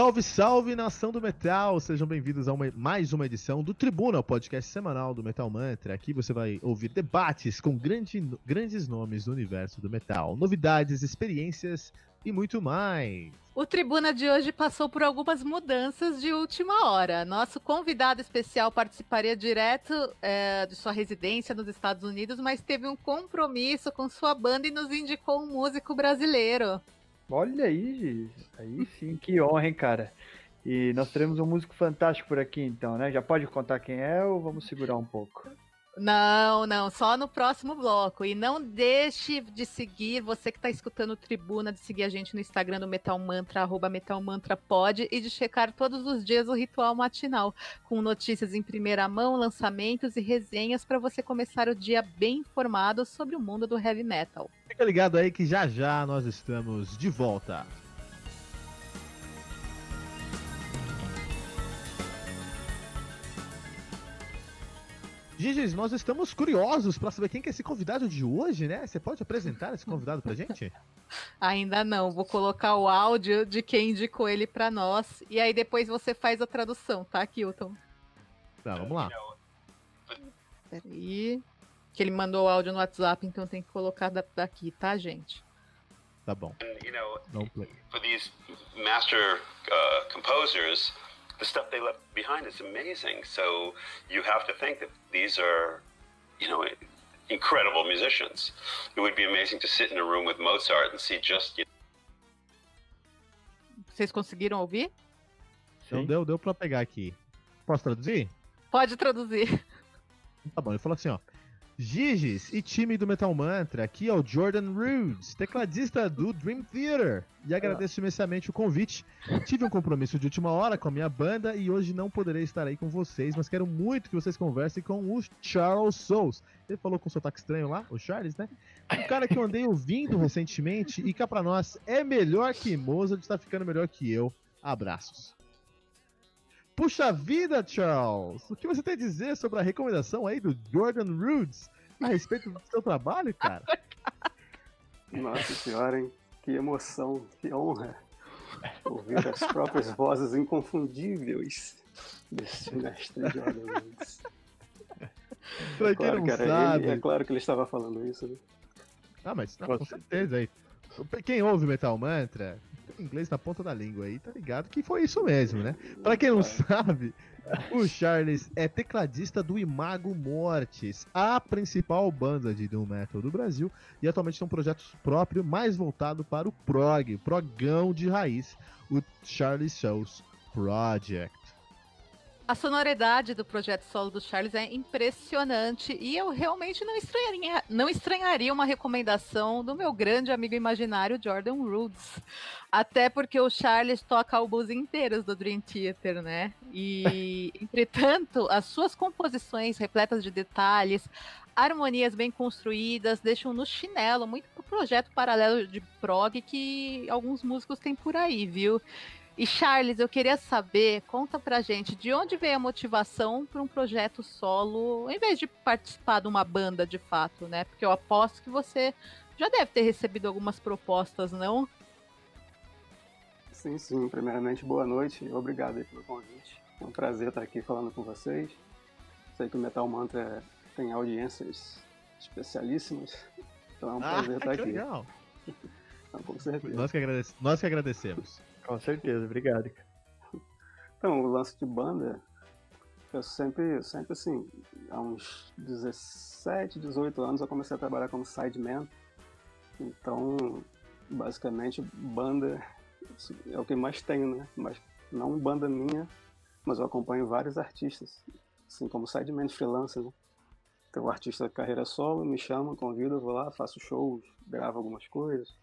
Salve, salve, nação do metal! Sejam bem-vindos a uma- mais uma edição do Tribuna, o podcast semanal do Metal Mantra. Aqui você vai ouvir debates com grande- grandes nomes do universo do metal, novidades, experiências e muito mais. O Tribuna de hoje passou por algumas mudanças de última hora. Nosso convidado especial participaria direto é, de sua residência nos Estados Unidos, mas teve um compromisso com sua banda e nos indicou um músico brasileiro. Olha aí, aí sim, que honra, hein, cara. E nós teremos um músico fantástico por aqui, então, né? Já pode contar quem é ou vamos segurar um pouco? Não, não, só no próximo bloco. E não deixe de seguir, você que está escutando Tribuna, de seguir a gente no Instagram do Metal Mantra, arroba Metal Mantra e de checar todos os dias o ritual matinal, com notícias em primeira mão, lançamentos e resenhas para você começar o dia bem informado sobre o mundo do heavy metal. Fica ligado aí que já já nós estamos de volta. Gigi, nós estamos curiosos para saber quem que é esse convidado de hoje, né? Você pode apresentar esse convidado pra gente? Ainda não, vou colocar o áudio de quem indicou ele para nós, e aí depois você faz a tradução, tá, Kilton? Tá, vamos lá. Peraí. Que ele mandou o áudio no WhatsApp, então tem que colocar da- daqui, tá, gente? Tá bom. you know, Não play. for these master uh, composers, the stuff they left behind is amazing. So you have to think that these are, you know, incredible musicians. It would be amazing to sit in a room with Mozart and see just you Vocês conseguiram ouvir? Então deu, deu pra pegar aqui. Posso traduzir? Pode traduzir. Tá bom, ele falou assim, ó. Giges e time do Metal Mantra, aqui é o Jordan Rhodes, tecladista do Dream Theater. E agradeço imensamente o convite. Tive um compromisso de última hora com a minha banda e hoje não poderei estar aí com vocês, mas quero muito que vocês conversem com o Charles Souls. Ele falou com sotaque estranho lá, o Charles, né? Um cara que eu andei ouvindo recentemente e cá pra nós é melhor que Mozart, está ficando melhor que eu. Abraços. Puxa vida, Charles! O que você tem a dizer sobre a recomendação aí do Jordan Rhodes a respeito do seu trabalho, cara? Nossa senhora, hein? Que emoção, que honra ouvir as próprias vozes inconfundíveis desse mestre Jordan Woods. Pra quem Claro não era sabe. ele, é claro que ele estava falando isso, né? Ah, mas não, Com certeza aí. Quem ouve Metal Mantra, inglês na ponta da língua aí, tá ligado que foi isso mesmo, né? Pra quem não sabe, o Charles é tecladista do Imago Mortis, a principal banda de doom metal do Brasil, e atualmente tem um projeto próprio mais voltado para o prog, progão de raiz, o Charles Souls Project. A sonoridade do projeto solo do Charles é impressionante e eu realmente não estranharia, não estranharia uma recomendação do meu grande amigo imaginário Jordan Rhodes. Até porque o Charles toca álbuns inteiros do Dream Theater, né? E, entretanto, as suas composições repletas de detalhes, harmonias bem construídas, deixam no chinelo muito pro projeto paralelo de prog que alguns músicos têm por aí, viu? E Charles, eu queria saber, conta pra gente, de onde veio a motivação para um projeto solo, em vez de participar de uma banda de fato, né? Porque eu aposto que você já deve ter recebido algumas propostas, não? Sim, sim. Primeiramente, boa noite obrigado aí pelo convite. É um prazer estar aqui falando com vocês. Sei que o Metal Mantra tem audiências especialíssimas, então é um prazer estar Ah, que aqui. legal! Então, com certeza. Nós que, agradece- nós que agradecemos. Com certeza, obrigado. Então, o lance de banda, eu sempre, sempre assim, há uns 17, 18 anos eu comecei a trabalhar como sideman. Então, basicamente, banda é o que mais tenho, né? Mas não banda minha, mas eu acompanho vários artistas, assim como sideman freelancer, né? Então, o artista de carreira solo me chama, convida, eu vou lá, faço shows, gravo algumas coisas.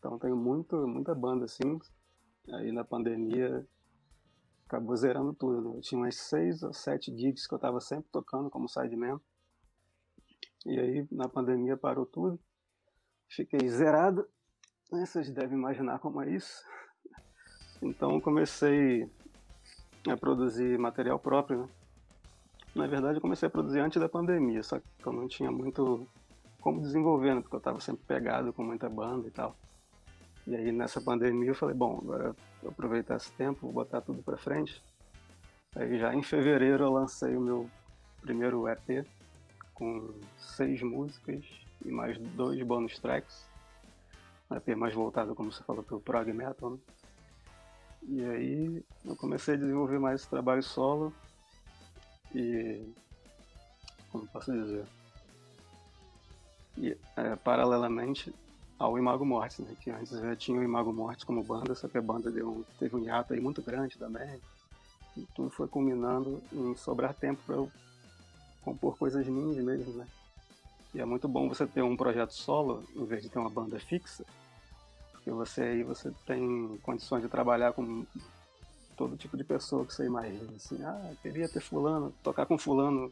Então, tenho muito, muita banda, assim. Aí, na pandemia, acabou zerando tudo. Né? Eu tinha umas seis ou sete gigs que eu estava sempre tocando como sideman. E aí, na pandemia, parou tudo. Fiquei zerado. Vocês devem imaginar como é isso. Então, comecei a produzir material próprio, né? Na verdade, eu comecei a produzir antes da pandemia, só que eu não tinha muito como desenvolver, né? Porque eu estava sempre pegado com muita banda e tal. E aí, nessa pandemia, eu falei, bom, agora vou aproveitar esse tempo, vou botar tudo pra frente. Aí, já em fevereiro, eu lancei o meu primeiro EP com seis músicas e mais dois bonus tracks. Um EP mais voltado, como você falou, pro prog metal, né? E aí eu comecei a desenvolver mais esse trabalho solo e como posso dizer e é, paralelamente ao Imago Mortis, né? Que antes já tinha o Imago Mortis como banda, só que a banda deu um, teve um hiato aí muito grande também. E tudo foi culminando em sobrar tempo para eu compor coisas minhas mesmo, né? E é muito bom você ter um projeto solo em vez de ter uma banda fixa, porque você aí você tem condições de trabalhar com todo tipo de pessoa que você imagina. Assim, ah, queria ter fulano, tocar com fulano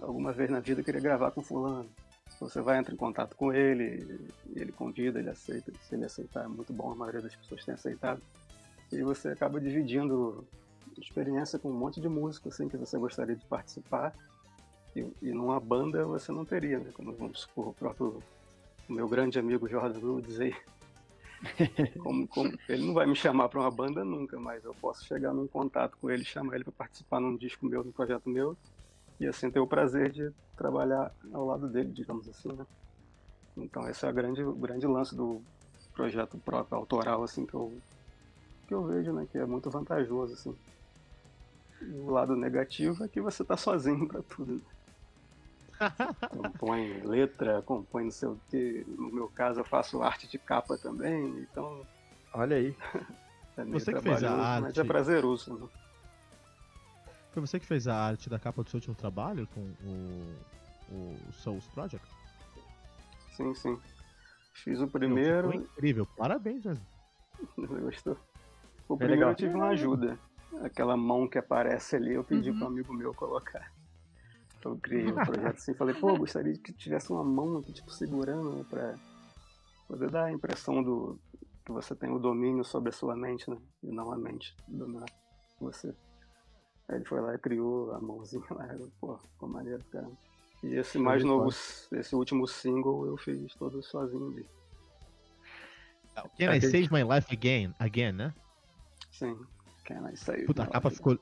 alguma vez na vida, queria gravar com fulano. Você vai entrar em contato com ele, ele convida, ele aceita. Se ele aceitar, é muito bom, a maioria das pessoas tem aceitado. E você acaba dividindo experiência com um monte de músico assim, que você gostaria de participar. E, e numa banda você não teria, né? Como vamos supor, o próprio o meu grande amigo Jordan Rhodes aí, como, como, ele não vai me chamar para uma banda nunca, mas eu posso chegar num contato com ele, chamar ele para participar num disco meu, num projeto meu, e assim ter o prazer de trabalhar ao lado dele, digamos assim, né? Então esse é a grande, o grande lance do projeto próprio, autoral, assim, que eu, que eu vejo, né? Que é muito vantajoso, assim. E o lado negativo é que você tá sozinho para tudo, né? compõe letra, compõe não sei o que. No meu caso, eu faço arte de capa também, então. Olha aí. é você que fez a arte. Mas é prazeroso. Né? Foi você que fez a arte da capa do seu último trabalho com o, o Souls Project? Sim, sim. Fiz o primeiro. Foi incrível, parabéns mesmo. Gostou? O é primeiro legal. eu tive uma ajuda. Aquela mão que aparece ali, eu pedi uhum. para um amigo meu colocar. Eu criei um projeto assim, falei, pô, gostaria que tivesse uma mão aqui, tipo, segurando, né, pra poder dar a impressão do que você tem o domínio sobre a sua mente, né, e não a mente dominar você. Aí ele foi lá e criou a mãozinha lá, pô, ficou maneiro, cara. E esse mais novo, esse último single eu fiz todo sozinho ali. Can I Save My Life Again, again, né? Sim, Can I Save Puta, a capa ficou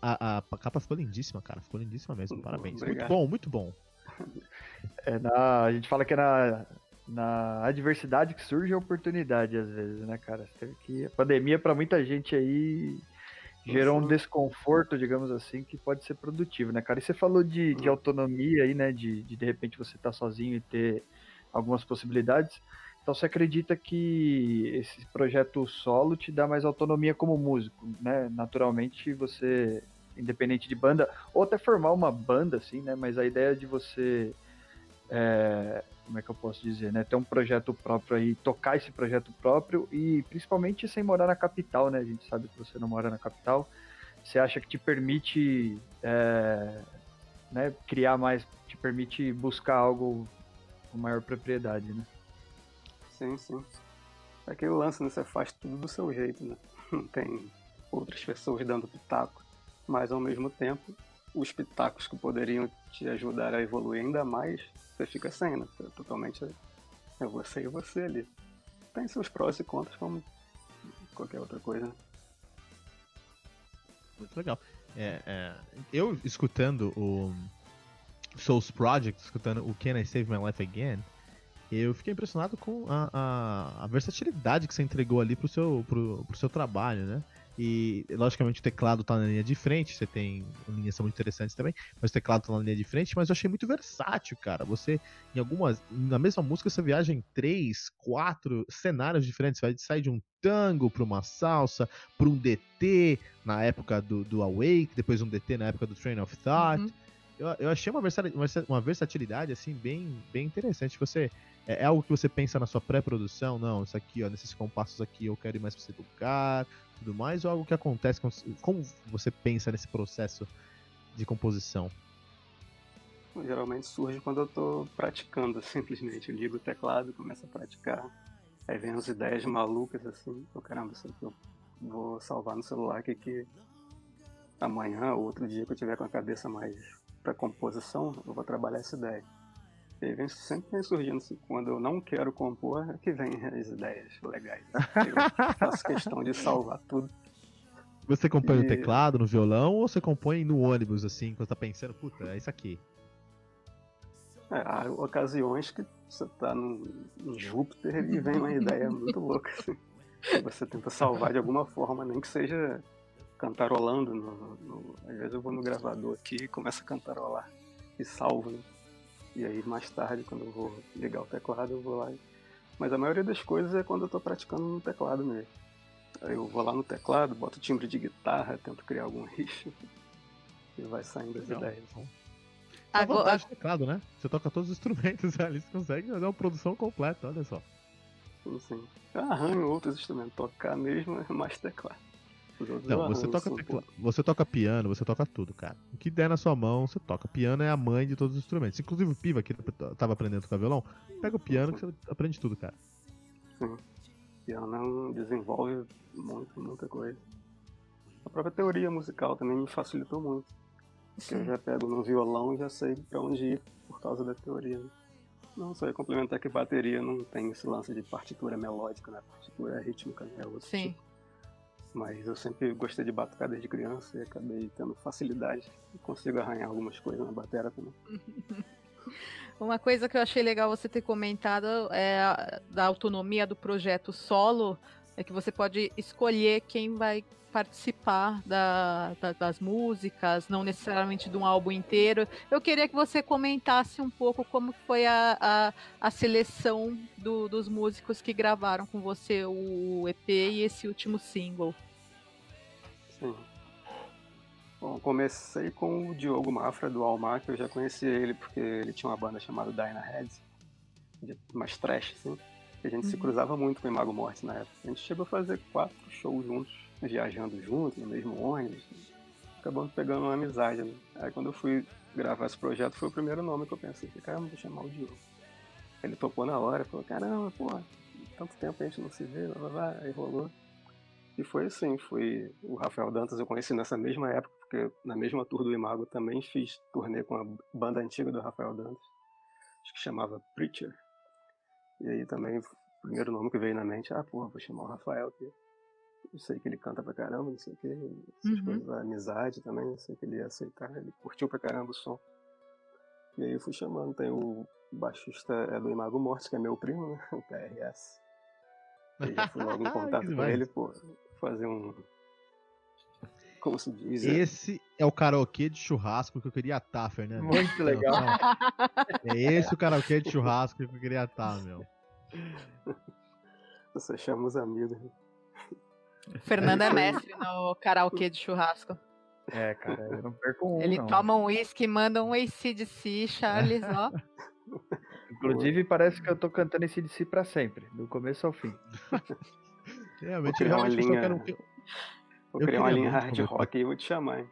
a, a, capa ficou lindíssima, cara. Ficou lindíssima mesmo. Parabéns. Obrigado. Muito bom, muito bom. É na, a gente fala que é na, na adversidade que surge a oportunidade, às vezes, né, cara? Que a pandemia, para muita gente aí, gerou um desconforto, digamos assim, que pode ser produtivo, né, cara? E você falou de, de uhum. autonomia aí, né? De, de de repente você estar tá sozinho e ter algumas possibilidades. Então você acredita que esse projeto solo te dá mais autonomia como músico, né? Naturalmente você independente de banda, ou até formar uma banda, assim, né? Mas a ideia de você. É, como é que eu posso dizer, né? Ter um projeto próprio aí, tocar esse projeto próprio e principalmente sem morar na capital, né? A gente sabe que você não mora na capital. Você acha que te permite é, né, criar mais, te permite buscar algo com maior propriedade, né? Sim, sim. É aquele lance, né? Você faz tudo do seu jeito, né? Não tem outras pessoas dando pitaco mas ao mesmo tempo, os pitacos que poderiam te ajudar a evoluir ainda mais, você fica sem, né? Totalmente é você e você ali. Tem seus prós e contras, como qualquer outra coisa. Né? Muito legal. É, é, eu escutando o Souls Project, escutando o Can I Save My Life Again, eu fiquei impressionado com a, a, a versatilidade que você entregou ali pro seu, pro, pro seu trabalho, né? E, logicamente, o teclado está na linha de frente, você tem linhas são muito interessantes também, mas o teclado está na linha de frente, mas eu achei muito versátil, cara. Você, em algumas, na mesma música, você viaja em três, quatro cenários diferentes. Você vai sair de um tango para uma salsa, para um DT na época do, do Awake, depois um DT na época do Train of Thought. Uhum. Eu, eu achei uma versatilidade, uma versatilidade assim bem, bem interessante. Você É, é algo que você pensa na sua pré-produção? Não, isso aqui, ó, nesses compassos aqui eu quero ir mais pra esse lugar, tudo mais, ou algo que acontece? Com, como você pensa nesse processo de composição? Geralmente surge quando eu tô praticando, simplesmente. Eu ligo o teclado, começo a praticar. Aí vem as ideias malucas assim, oh, caramba, isso aqui eu vou salvar no celular que, que amanhã ou outro dia que eu tiver com a cabeça mais para composição, eu vou trabalhar essa ideia. E aí vem, sempre vem surgindo assim, quando eu não quero compor, é que vem as ideias legais. Eu faço questão de salvar tudo. Você compõe e... no teclado, no violão, ou você compõe no ônibus, assim, quando tá pensando, puta, é isso aqui? É, há ocasiões que você tá no, em Júpiter e vem uma ideia muito louca. Assim. Você tenta salvar de alguma forma, nem que seja cantarolando. No, no, às vezes eu vou no gravador aqui e começo a cantarolar e salvo. Né? E aí mais tarde, quando eu vou ligar o teclado, eu vou lá. E... Mas a maioria das coisas é quando eu tô praticando no teclado mesmo. Aí eu vou lá no teclado, boto timbre de guitarra, tento criar algum riff e vai saindo as Não, ideias. Então. Agora... Do teclado, né? Você toca todos os instrumentos ali, você consegue fazer uma produção completa, olha só. Sim, sim. Eu arranho outros instrumentos, tocar mesmo é mais teclado. Não, você toca, tecla... você toca piano, você toca tudo, cara. O que der na sua mão, você toca. Piano é a mãe de todos os instrumentos. Inclusive o Piva, que tava aprendendo a tocar violão, pega o piano que você aprende tudo, cara. Sim. Piano desenvolve muito, muita coisa. A própria teoria musical também me facilitou muito. Porque eu já pego no violão e já sei pra onde ir por causa da teoria. Né? Não, só ia complementar que bateria não tem esse lance de partitura melódica, né? Partitura rítmica, né? É outro Sim. Tipo. Mas eu sempre gostei de batucar desde criança e acabei tendo facilidade. E consigo arranhar algumas coisas na bateria também. Uma coisa que eu achei legal você ter comentado é da autonomia do projeto solo, é que você pode escolher quem vai participar da, da, das músicas, não necessariamente de um álbum inteiro. Eu queria que você comentasse um pouco como foi a, a, a seleção do, dos músicos que gravaram com você o EP e esse último single. Sim. Bom, comecei com o Diogo Mafra do Almar, que eu já conhecia ele porque ele tinha uma banda chamada Dyna Heads, mais trash, assim. A gente uhum. se cruzava muito com o Imago Morte na época. A gente chegou a fazer quatro shows juntos viajando junto, no mesmo ônibus, acabando pegando uma amizade. Né? Aí quando eu fui gravar esse projeto, foi o primeiro nome que eu pensei, caramba, vou chamar o Diogo. Ele topou na hora, falou, caramba, pô, tanto tempo a gente não se vê, blá, blá, blá. aí rolou. E foi assim, foi o Rafael Dantas eu conheci nessa mesma época, porque na mesma tour do Imago também fiz turnê com a banda antiga do Rafael Dantas, acho que chamava Preacher. E aí também, o primeiro nome que veio na mente, ah, porra, vou chamar o Rafael aqui. Eu sei que ele canta pra caramba, não sei o que. Essas uhum. coisas, a amizade também, não sei que ele ia aceitar. Ele curtiu pra caramba o som. E aí eu fui chamando. Tem o baixista é do Imago Morte, que é meu primo, né? O PRS. E aí eu fui logo em contato com ele, pô, fazer um. Como se diz? É esse é o karaokê de churrasco que eu queria estar, Fernando. Muito legal. Não, não. É esse o karaokê de churrasco que eu queria estar, meu. Você chama os amigos. Fernando é mestre no karaokê de churrasco. É, cara, eu não perco um. Ele não. toma um uísque, manda um ACDC, Charles, ó. Inclusive, parece que eu tô cantando ACDC pra sempre, do começo ao fim. Realmente, vou criar uma linha. Quero... Vou criar uma linha hard rock e vou te chamar, hein?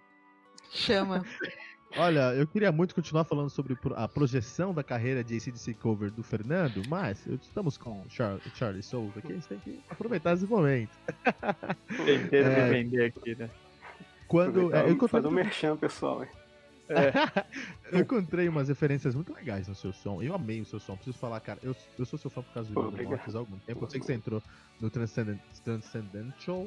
Chama. Olha, eu queria muito continuar falando sobre a projeção da carreira de ACDC Cover do Fernando, mas estamos com o Char Charlie Souza aqui, a gente tem que aproveitar esse momento. Tentando é, vender aqui, né? Quando, é, eu encontrei... Fazer um merchan, pessoal. É. eu encontrei umas referências muito legais no seu som. Eu amei o seu som. Preciso falar, cara, eu, eu sou seu fã por causa do Pô, Mortis há algum tempo. Eu sei que você entrou no Transcendent, Transcendental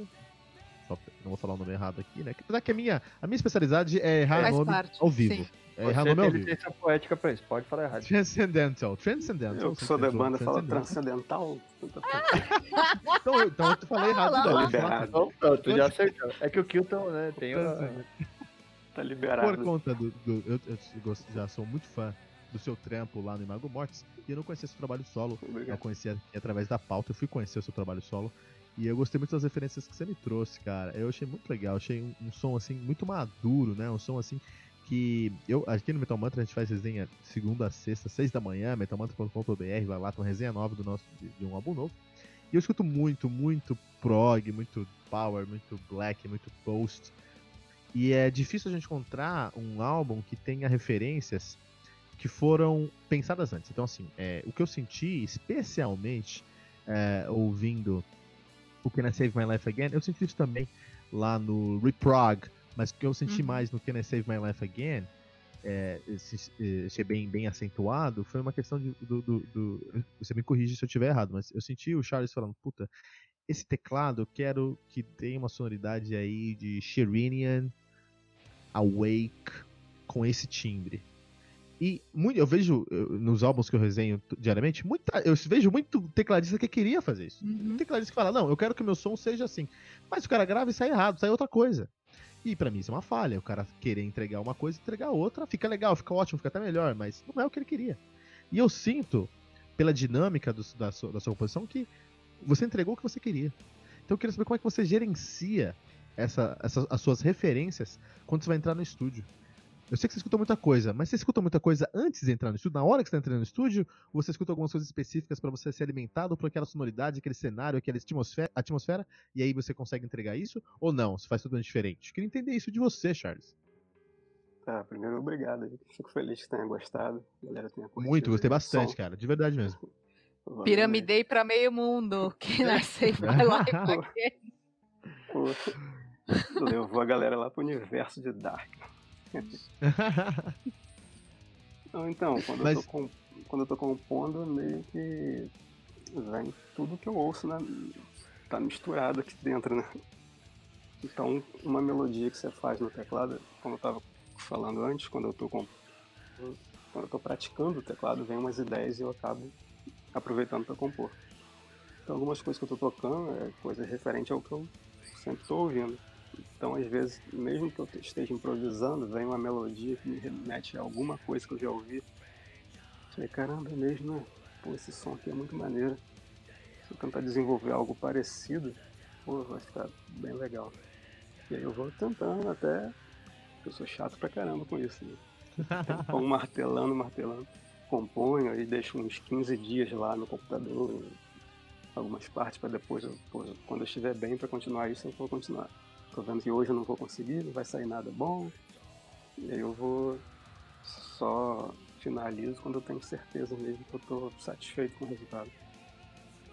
só, não vou falar o nome errado aqui, né? Apesar que a minha, a minha especialidade é errar Faz nome parte, ao vivo. Sim. É errar nome ao vivo. licença poética pra isso, pode falar errado. Transcendental. Transcendental. Eu sou da banda, fala transcendental. então, então eu falei errado. Tá liberado. Então, pronto, já acertou. É que o Kilton, né, tem uma... Tá liberado. Por conta do... do eu, eu, já sou muito fã do seu trampo lá no Imago Mortis, e eu não conhecia seu trabalho solo. Obrigado. Eu conhecia através da pauta, eu fui conhecer o seu trabalho solo. E eu gostei muito das referências que você me trouxe, cara. Eu achei muito legal, achei um, um som assim muito maduro, né? Um som assim que eu aqui no Metal Mantra a gente faz resenha segunda a sexta, seis da manhã, metalmantra.com.br, vai lá, tem uma resenha nova do nosso, de, de um álbum novo. E eu escuto muito, muito prog, muito power, muito black, muito post. E é difícil a gente encontrar um álbum que tenha referências que foram pensadas antes. Então, assim, é, o que eu senti, especialmente é, ouvindo o Can I Save My Life Again, eu senti isso também lá no Reprog, mas o que eu senti uhum. mais no Can I Save My Life Again, é, achei bem, bem acentuado, foi uma questão de, do, do, do, Você me corrige se eu estiver errado, mas eu senti o Charles falando, puta, esse teclado eu quero que tenha uma sonoridade aí de Sherinian, Awake, com esse timbre. E muito, eu vejo eu, nos álbuns que eu resenho diariamente, muita, eu vejo muito tecladista que queria fazer isso. Uhum. tecladista que fala, não, eu quero que o meu som seja assim. Mas o cara grava e sai errado, sai outra coisa. E para mim isso é uma falha. O cara querer entregar uma coisa e entregar outra, fica legal, fica ótimo, fica até melhor, mas não é o que ele queria. E eu sinto, pela dinâmica do, da, sua, da sua composição, que você entregou o que você queria. Então eu queria saber como é que você gerencia essa, essa, as suas referências quando você vai entrar no estúdio. Eu sei que você escuta muita coisa, mas você escuta muita coisa antes de entrar no estúdio, na hora que você está entrando no estúdio, ou você escuta algumas coisas específicas para você ser alimentado por aquela sonoridade, aquele cenário, aquela atmosfera, atmosfera, e aí você consegue entregar isso? Ou não? Você faz tudo diferente? Eu queria entender isso de você, Charles. Tá, primeiro, obrigado. Fico feliz que tenha gostado. A galera tenha curtido. Muito, gostei bastante, som. cara. De verdade mesmo. Piramidei para meio mundo. Que nasceu vai lá Levou a galera lá pro universo de Dark. Então, quando, Mas... eu tô com, quando eu tô compondo, meio que vem tudo que eu ouço, né? Tá misturado aqui dentro, né? Então, uma melodia que você faz no teclado, como eu tava falando antes, quando eu tô quando eu tô praticando o teclado, vem umas ideias e eu acabo aproveitando para compor. Então, algumas coisas que eu tô tocando é coisa referente ao que eu sempre tô ouvindo. Então, às vezes, mesmo que eu esteja improvisando, vem uma melodia que me remete a alguma coisa que eu já ouvi. Falei, caramba, é mesmo, né? Pô, esse som aqui é muito maneiro. Se eu tentar desenvolver algo parecido, pô, vai ficar bem legal. E aí eu vou tentando até. Eu sou chato pra caramba com isso, né? Vou martelando, martelando. Componho e deixo uns 15 dias lá no computador, algumas partes para depois, pô, quando eu estiver bem para continuar isso, eu vou continuar tô vendo que hoje eu não vou conseguir, não vai sair nada bom. E aí eu vou só finalizo quando eu tenho certeza mesmo que eu tô satisfeito com o resultado.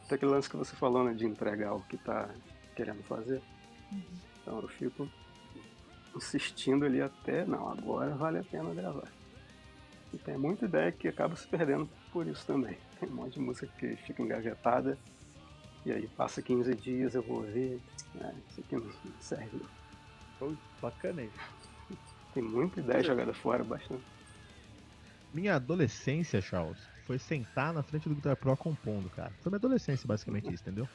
Até aquele lance que você falou, né, de entregar o que tá querendo fazer. Uhum. Então eu fico insistindo ali até, não, agora vale a pena gravar. E tem muita ideia que acaba se perdendo por isso também. Tem um monte de música que fica engavetada e aí passa 15 dias, eu vou ver. É, isso aqui não serve. Pô, bacana aí. Tem muita ideia jogada fora, bastante. Minha adolescência, Charles, foi sentar na frente do Guitar Pro compondo, cara. Foi minha adolescência, basicamente isso, entendeu?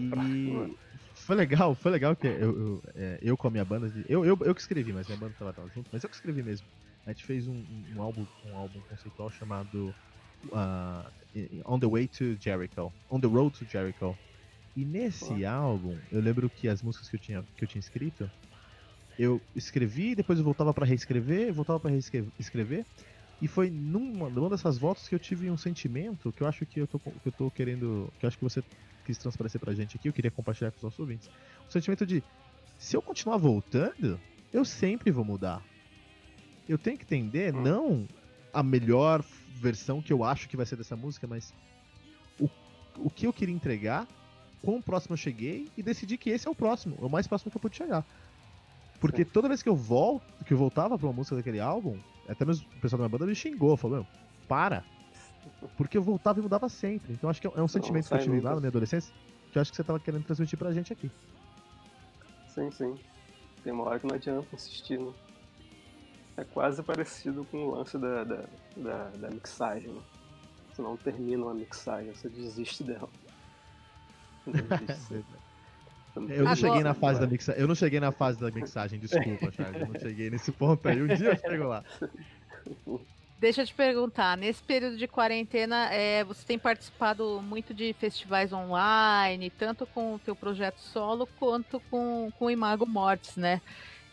E foi legal, foi legal que eu, eu, é, eu com a minha banda. Eu, eu, eu que escrevi, mas minha banda tava, tava junto, mas eu que escrevi mesmo. A gente fez um, um, álbum, um álbum conceitual chamado uh, On the Way to Jericho, On the Road to Jericho. E nesse álbum, eu lembro que as músicas que eu tinha, que eu tinha escrito, eu escrevi, depois eu voltava para reescrever, voltava para reescrever, e foi numa, numa dessas voltas que eu tive um sentimento que eu acho que eu tô, que eu tô querendo, que eu acho que você quis transparecer pra gente aqui, eu queria compartilhar com os nossos ouvintes. O sentimento de, se eu continuar voltando, eu sempre vou mudar. Eu tenho que entender, hum. não a melhor versão que eu acho que vai ser dessa música, mas o, o que eu queria entregar, quão próximo eu cheguei e decidi que esse é o próximo, o mais próximo que eu pude chegar. Porque toda vez que eu volto, que eu voltava pra uma música daquele álbum, até mesmo o pessoal da minha banda me xingou, falou, para. Porque eu voltava e mudava sempre. Então acho que é um sentimento que eu tive lá na minha adolescência, que eu acho que você tava querendo transmitir pra gente aqui. Sim, sim. Tem uma hora que não adianta insistir, né? É quase parecido com o lance da, da, da, da mixagem. Né? Você não termina uma mixagem, você desiste dela. Desiste. Eu não cheguei na fase da mixagem. Eu não cheguei na fase da mixagem, desculpa, Charles. Eu não cheguei nesse ponto aí. Um dia eu chego lá. Deixa eu te perguntar, nesse período de quarentena, é, você tem participado muito de festivais online, tanto com o teu projeto solo quanto com, com o Imago Mortis, né?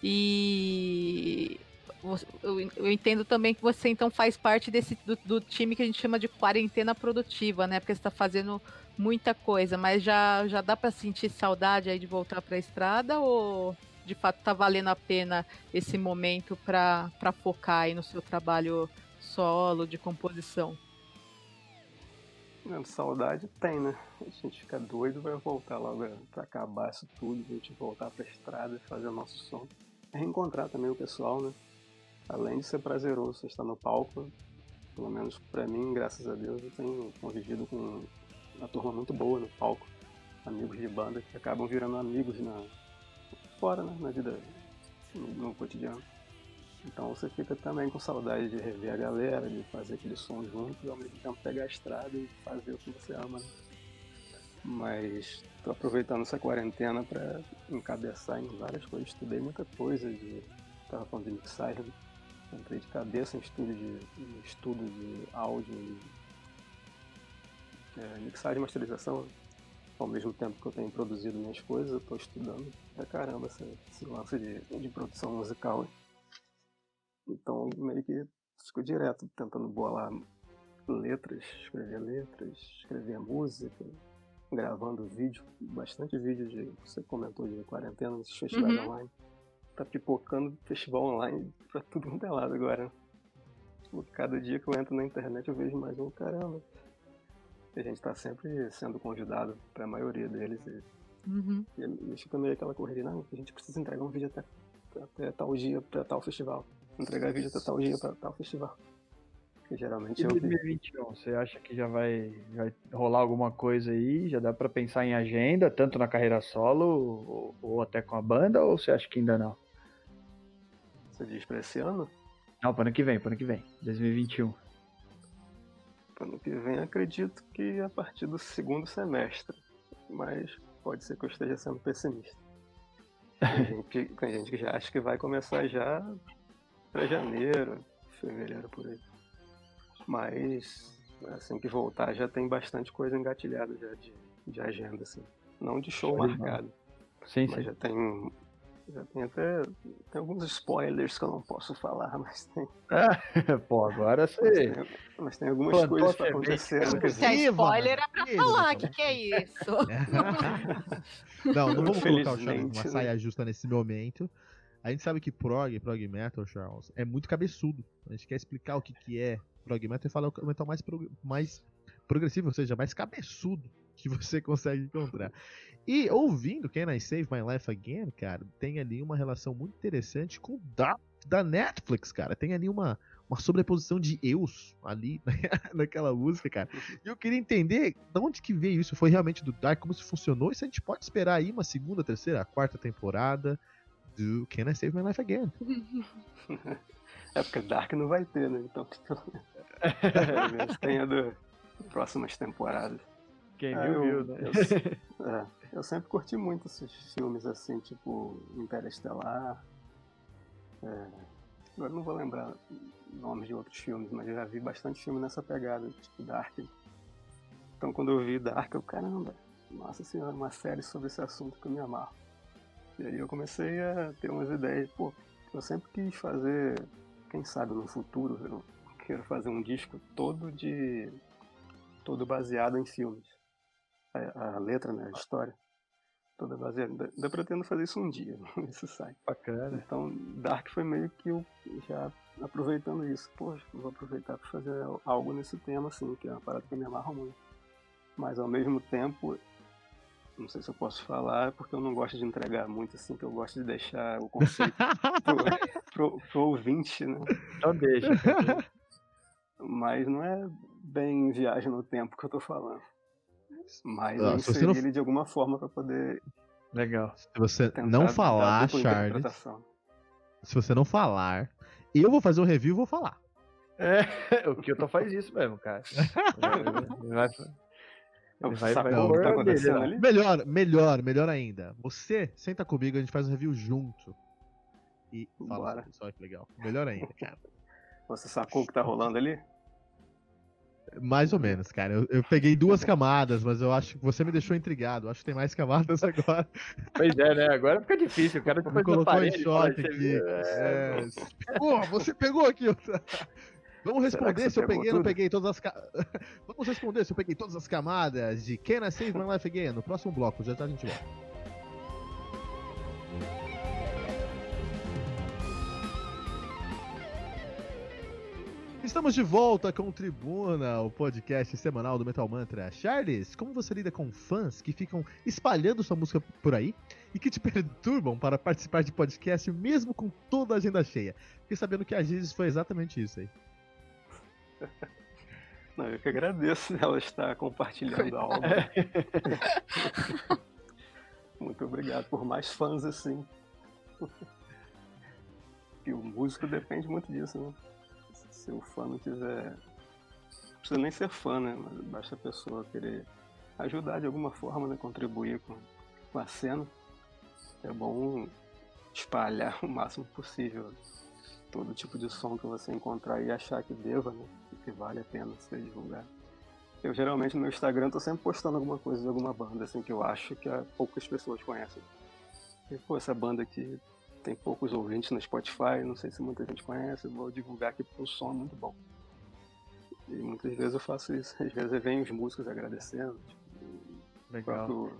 E eu, entendo também que você então faz parte desse do, do, time que a gente chama de quarentena produtiva, né? Porque você está fazendo muita coisa, mas já, já dá para sentir saudade aí de voltar para a estrada ou de fato tá valendo a pena esse momento para focar aí no seu trabalho solo de composição? Não, saudade tem, né? A gente fica doido vai voltar logo para acabar isso tudo, a gente voltar para a estrada e fazer o nosso som. Reencontrar também o pessoal, né? Além de ser prazeroso estar no palco, pelo menos para mim, graças a Deus, eu tenho convivido com uma turma muito boa no palco, amigos de banda que acabam virando amigos na fora, né, na vida no, no cotidiano. Então você fica também com saudade de rever a galera, de fazer aquele som junto e ao mesmo tempo pegar a estrada e fazer o que você ama. Né? Mas estou aproveitando essa quarentena para encabeçar em várias coisas. Estudei muita coisa de. Tava falando de mixagem, Entrei de cabeça em estudo de, em estudo de áudio e é, mixagem e masterização. Ao mesmo tempo que eu tenho produzido minhas coisas, eu estou estudando pra caramba esse, esse lance de, de produção musical. Então, meio que fico direto tentando bolar letras, escrever letras, escrever música, gravando vídeo, bastante vídeo de, você comentou de quarentena nesses festivais uhum. online tá pipocando festival online pra tudo quanto é lado agora. Tipo, cada dia que eu entro na internet eu vejo mais um caramba. E a gente tá sempre sendo convidado pra maioria deles. E, uhum. e, fica meio aquela correria, não, a gente precisa entregar um vídeo até, até tal dia pra tal festival. Entregar vídeo até tal dia pra tal festival. Geralmente e 2021, você acha que já vai, vai rolar alguma coisa aí? Já dá para pensar em agenda, tanto na carreira solo ou, ou, até com a banda, ou você acha que ainda não? Você diz pra esse ano? Não, para ano que vem, para ano que vem, 2021. Para ano que vem, acredito que a partir do segundo semestre, mas pode ser que eu esteja sendo pessimista. Tem gente, tem gente que já acha que vai começar já para janeiro, fevereiro por aí. Mas assim que voltar já tem bastante coisa engatilhada já de, de agenda, assim. Não de show marcado. Sim, mas sim. já tem. Já tem até. Tem alguns spoilers que eu não posso falar, mas tem. Ah, pô, agora você. Mas tem, mas tem algumas Plantou coisas pra acontecer. Se é spoiler é pra falar, o que, que é isso? não, não vamos colocar o Charles uma saia justa nesse momento. A gente sabe que prog, prog metal, Charles, é muito cabeçudo. A gente quer explicar o que, que é prog metal e falar o metal mais, pro, mais progressivo, ou seja, mais cabeçudo que você consegue encontrar. E ouvindo Can I Save My Life Again, cara, tem ali uma relação muito interessante com Dark da Netflix, cara. Tem ali uma, uma sobreposição de eus ali naquela música, cara. E eu queria entender de onde que veio isso. Foi realmente do Dark, como isso funcionou, e se a gente pode esperar aí uma segunda, terceira, quarta temporada do Can I Save My Life Again? É porque Dark não vai ter, né? Então, pelo menos tenha do próximas temporadas. Quem viu, eu, viu, né? Eu, é, eu, sempre curti muito esses filmes assim, tipo Interestelar. É, agora não vou lembrar nomes de outros filmes, mas eu já vi bastante filme nessa pegada, tipo Dark. Então quando eu vi Dark, eu, caramba, nossa senhora, uma série sobre esse assunto que eu me amarro. E aí eu comecei a ter umas ideias, pô, eu sempre quis fazer, quem sabe no futuro, eu quero fazer um disco todo de. todo baseado em filmes. A, a letra, né, a história. Toda baseada. Eu pretendo fazer isso um dia, isso sai. Bacana. Então, Dark foi meio que eu já aproveitando isso. Poxa, vou aproveitar para fazer algo nesse tema, assim, que é uma parada que me amarra muito. Mas ao mesmo tempo, não sei se eu posso falar, porque eu não gosto de entregar muito, assim, que eu gosto de deixar o conceito pro, pro, pro ouvinte, né? Então deixa. Mas não é bem viagem no tempo que eu tô falando. Mas ah, eu inseri não... ele de alguma forma para poder. Legal. Se você não falar, Charles. Se você não falar, eu vou fazer o um review e vou falar. É, o que eu tô faz isso mesmo, cara. vai, ele vai, vai o que tá acontecendo ali? Melhor, melhor, melhor ainda. Você senta comigo, a gente faz um review junto. E fala. Olha que legal. Melhor ainda, cara. Você sacou o que tá rolando ali? Mais ou menos, cara. Eu, eu, peguei duas camadas, mas eu acho que você me deixou intrigado. Eu acho que tem mais camadas agora. Pois é, né? Agora fica difícil. O cara me colocou em choque aqui. É... Pô, você pegou aqui. Vamos responder se eu peguei ou não peguei todas as ca... Vamos responder se eu peguei todas as camadas de Can I Save My Life Again no próximo bloco. Já tá a gente volta. Estamos de volta com o Tribuna, o podcast semanal do Metal Mantra. Charles, como você lida com fãs que ficam espalhando sua música por aí e que te perturbam para participar de podcast mesmo com toda a agenda cheia? Fiquei sabendo que a Gizes foi exatamente isso aí. Não, eu que agradeço ela estar compartilhando a obra. Muito obrigado por mais fãs assim. E o músico depende muito disso, né? se o fã não quiser. Não precisa nem ser fã, né? Mas basta a pessoa querer ajudar de alguma forma, né? Contribuir com, com a cena. É bom espalhar o máximo possível todo tipo de som que você encontrar e achar que deva, né? Que vale a pena ser divulgado. Eu geralmente no Instagram tô sempre postando alguma coisa de alguma banda, assim, que eu acho que poucas pessoas conhecem. E, pô, essa banda aqui tem poucos ouvintes no Spotify, não sei se muita gente conhece, vou divulgar aqui porque o som é muito bom. E muitas vezes eu faço isso, às vezes vem os músicos agradecendo. Tipo, Legal. Próprio,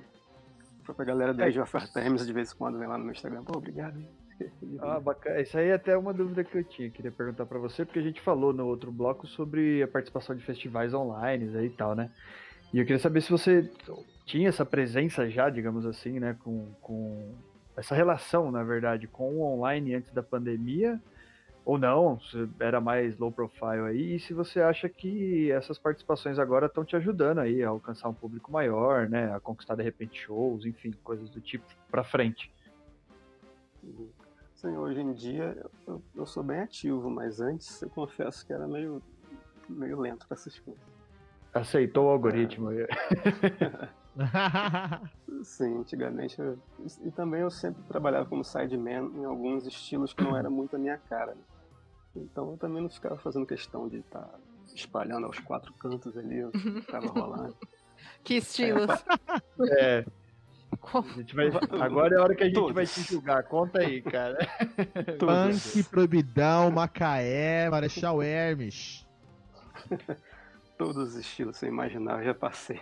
a própria galera da Age of Artemis de vez em quando vem lá no meu Instagram, pô, obrigado. Ah, bacana. Isso aí é até uma dúvida que eu tinha, queria perguntar para você, porque a gente falou no outro bloco sobre a participação de festivais online e tal, né? E eu queria saber se você tinha essa presença já, digamos assim, né, com, com essa relação, na verdade, com o online antes da pandemia, ou não, se era mais low profile aí, e se você acha que essas participações agora estão te ajudando aí a alcançar um público maior, né, a conquistar de repente shows, enfim, coisas do tipo para frente. Sim, hoje em dia eu, eu, sou bem ativo, mas antes eu confesso que era meio, meio lento para essas coisas. Aceitou o algoritmo. É. Sim, antigamente. Eu... E também eu sempre trabalhava como sideman em alguns estilos que não era muito a minha cara. Né? Então eu também não ficava fazendo questão de estar tá espalhando aos quatro cantos ali, eu ficava rolando. Que estilos? É. Vai... Agora é a hora que a gente Todos. vai te julgar. Conta aí, cara. Punk, Proibidão, Macaé, Marechal Hermes. Todos os estilos, você imaginar, eu já passei.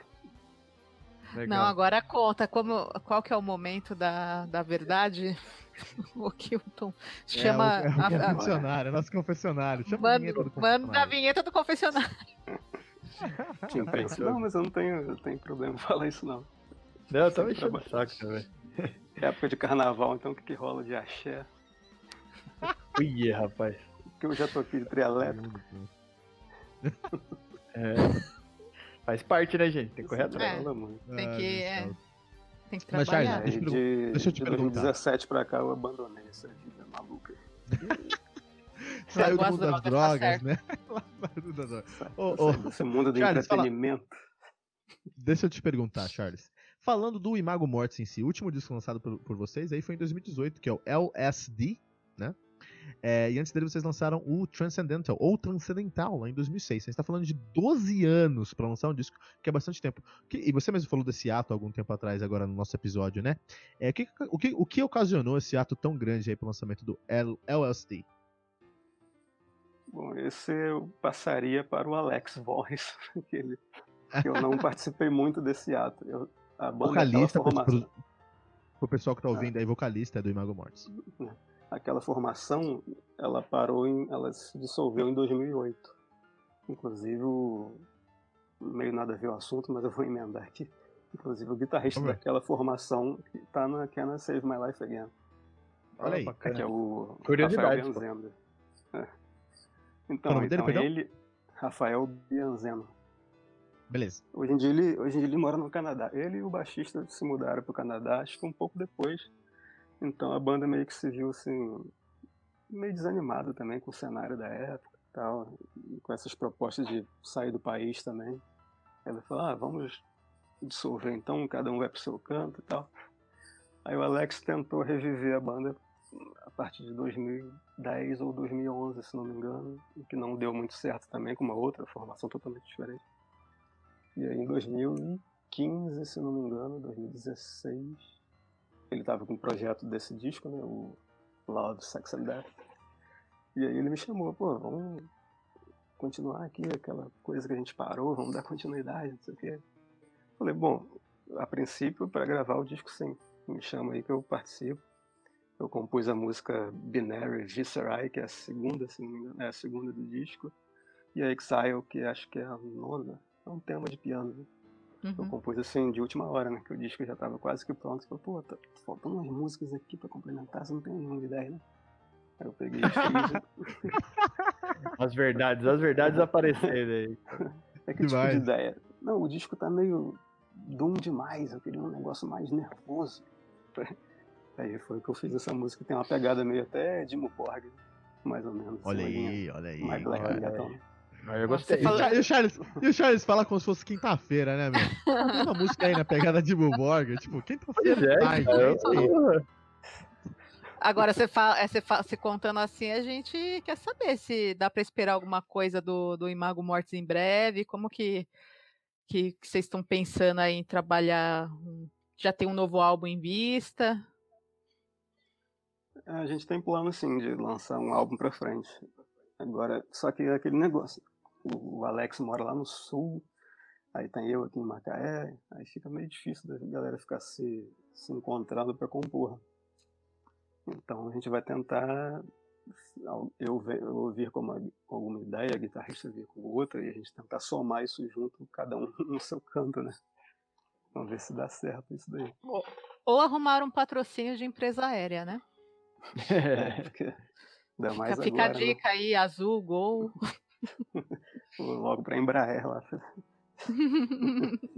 Legal. Não, agora conta como, qual que é o momento da, da verdade. o Kilton chama. É, o, é o a, confessionário, a, nosso confessionário. Chama manda, a vinheta do confessionário. Manda a vinheta do confessionário. Tinha não, mas eu não tenho, eu tenho problema em falar isso, não. Não, eu também chamo saco também. É época de carnaval, então o que, que rola de axé? Ui, rapaz. Que eu já tô aqui de trialétrico. É. Faz parte, né, gente? Tem que correr atrás. É, tem que. Ah, é, tem que trabalhar. Mas, Charles, deixa, de, deixa eu te de perguntar. 2017 pra cá eu abandonei essa vida maluca. Saiu do mundo das drogas, né? oh. Esse mundo do Charles, entretenimento. Fala... Deixa eu te perguntar, Charles. Falando do Imago Mortis em si, o último disco lançado por, por vocês aí foi em 2018, que é o LSD, né? É, e antes dele vocês lançaram o Transcendental, ou Transcendental, lá em 2006. A gente está falando de 12 anos para lançar um disco, que é bastante tempo. Que, e você mesmo falou desse ato algum tempo atrás, agora no nosso episódio, né? É, que, o, que, o que ocasionou esse ato tão grande aí pro lançamento do L, LSD? Bom, esse eu passaria para o Alex Voice, que, ele, que eu não participei muito desse ato. Eu, a banda vocalista, pro, pro, pro pessoal que tá ouvindo ah. aí, vocalista é do Imago Mortis. É aquela formação, ela parou em, ela se dissolveu em 2008. Inclusive, o, meio nada a ver o assunto, mas eu vou emendar aqui. Inclusive, o guitarrista daquela formação que tá na Can I Save My Life Again. Olha aí. Que é o Curiosidade. Rafael Bianzeno. É. Então, então dele, ele, Rafael Bianzeno. Beleza. Hoje em, dia ele, hoje em dia ele mora no Canadá. Ele e o baixista se mudaram para o Canadá, acho que um pouco depois então a banda meio que se viu assim, meio desanimada também com o cenário da época e tal, com essas propostas de sair do país também. Ela falou, ah, vamos dissolver então, cada um vai pro seu canto e tal. Aí o Alex tentou reviver a banda a partir de 2010 ou 2011, se não me engano, que não deu muito certo também, com uma outra formação totalmente diferente. E aí em 2015, se não me engano, 2016, ele estava com um projeto desse disco, né, o Love, Sex and Death. E aí ele me chamou, pô, vamos continuar aqui aquela coisa que a gente parou, vamos dar continuidade, não sei o quê. Falei, bom, a princípio, para gravar o disco, sim. Me chama aí que eu participo. Eu compus a música Binary Viscerai, que é a segunda, se não me engano, é a segunda do disco. E a Exile, que acho que é a nona. É um tema de piano, né? Uhum. Eu compus assim de última hora, né? Que o disco já estava quase que pronto. Falei, pô, tá faltando umas músicas aqui para complementar, você não tem nenhuma ideia, né? Aí eu peguei e fiz. as verdades, as verdades aparecendo aí. É que tipo de ideia. Não, o disco tá meio Doom demais, eu queria um negócio mais nervoso. Aí foi que eu fiz essa música, tem uma pegada meio até de Borg, mais ou menos. Olha aí, olha aí. Mais black Eu gostei. Fala... E, o Charles, e o Charles fala como se fosse quinta-feira, né, meu? Tem uma música aí na pegada de Borg, tipo, quinta-feira. É, é Agora, você, fala, é, você fala, se contando assim, a gente quer saber se dá para esperar alguma coisa do, do Imago Mortis em breve, como que que, que vocês estão pensando aí em trabalhar? Já tem um novo álbum em vista? A gente tem plano sim de lançar um álbum para frente. Agora, só que é aquele negócio. O Alex mora lá no sul, aí tem eu aqui em Macaé, aí fica meio difícil da galera ficar se, se encontrando para compor. Então a gente vai tentar eu, eu ouvir com, uma, com alguma ideia, a guitarrista vir com outra, e a gente tentar somar isso junto, cada um no seu canto, né? Vamos ver se dá certo isso daí. Ou, ou arrumar um patrocínio de empresa aérea, né? É, porque dá mais fica, fica agora, a né? dica né? aí, azul, gol. Logo pra Embraer lá.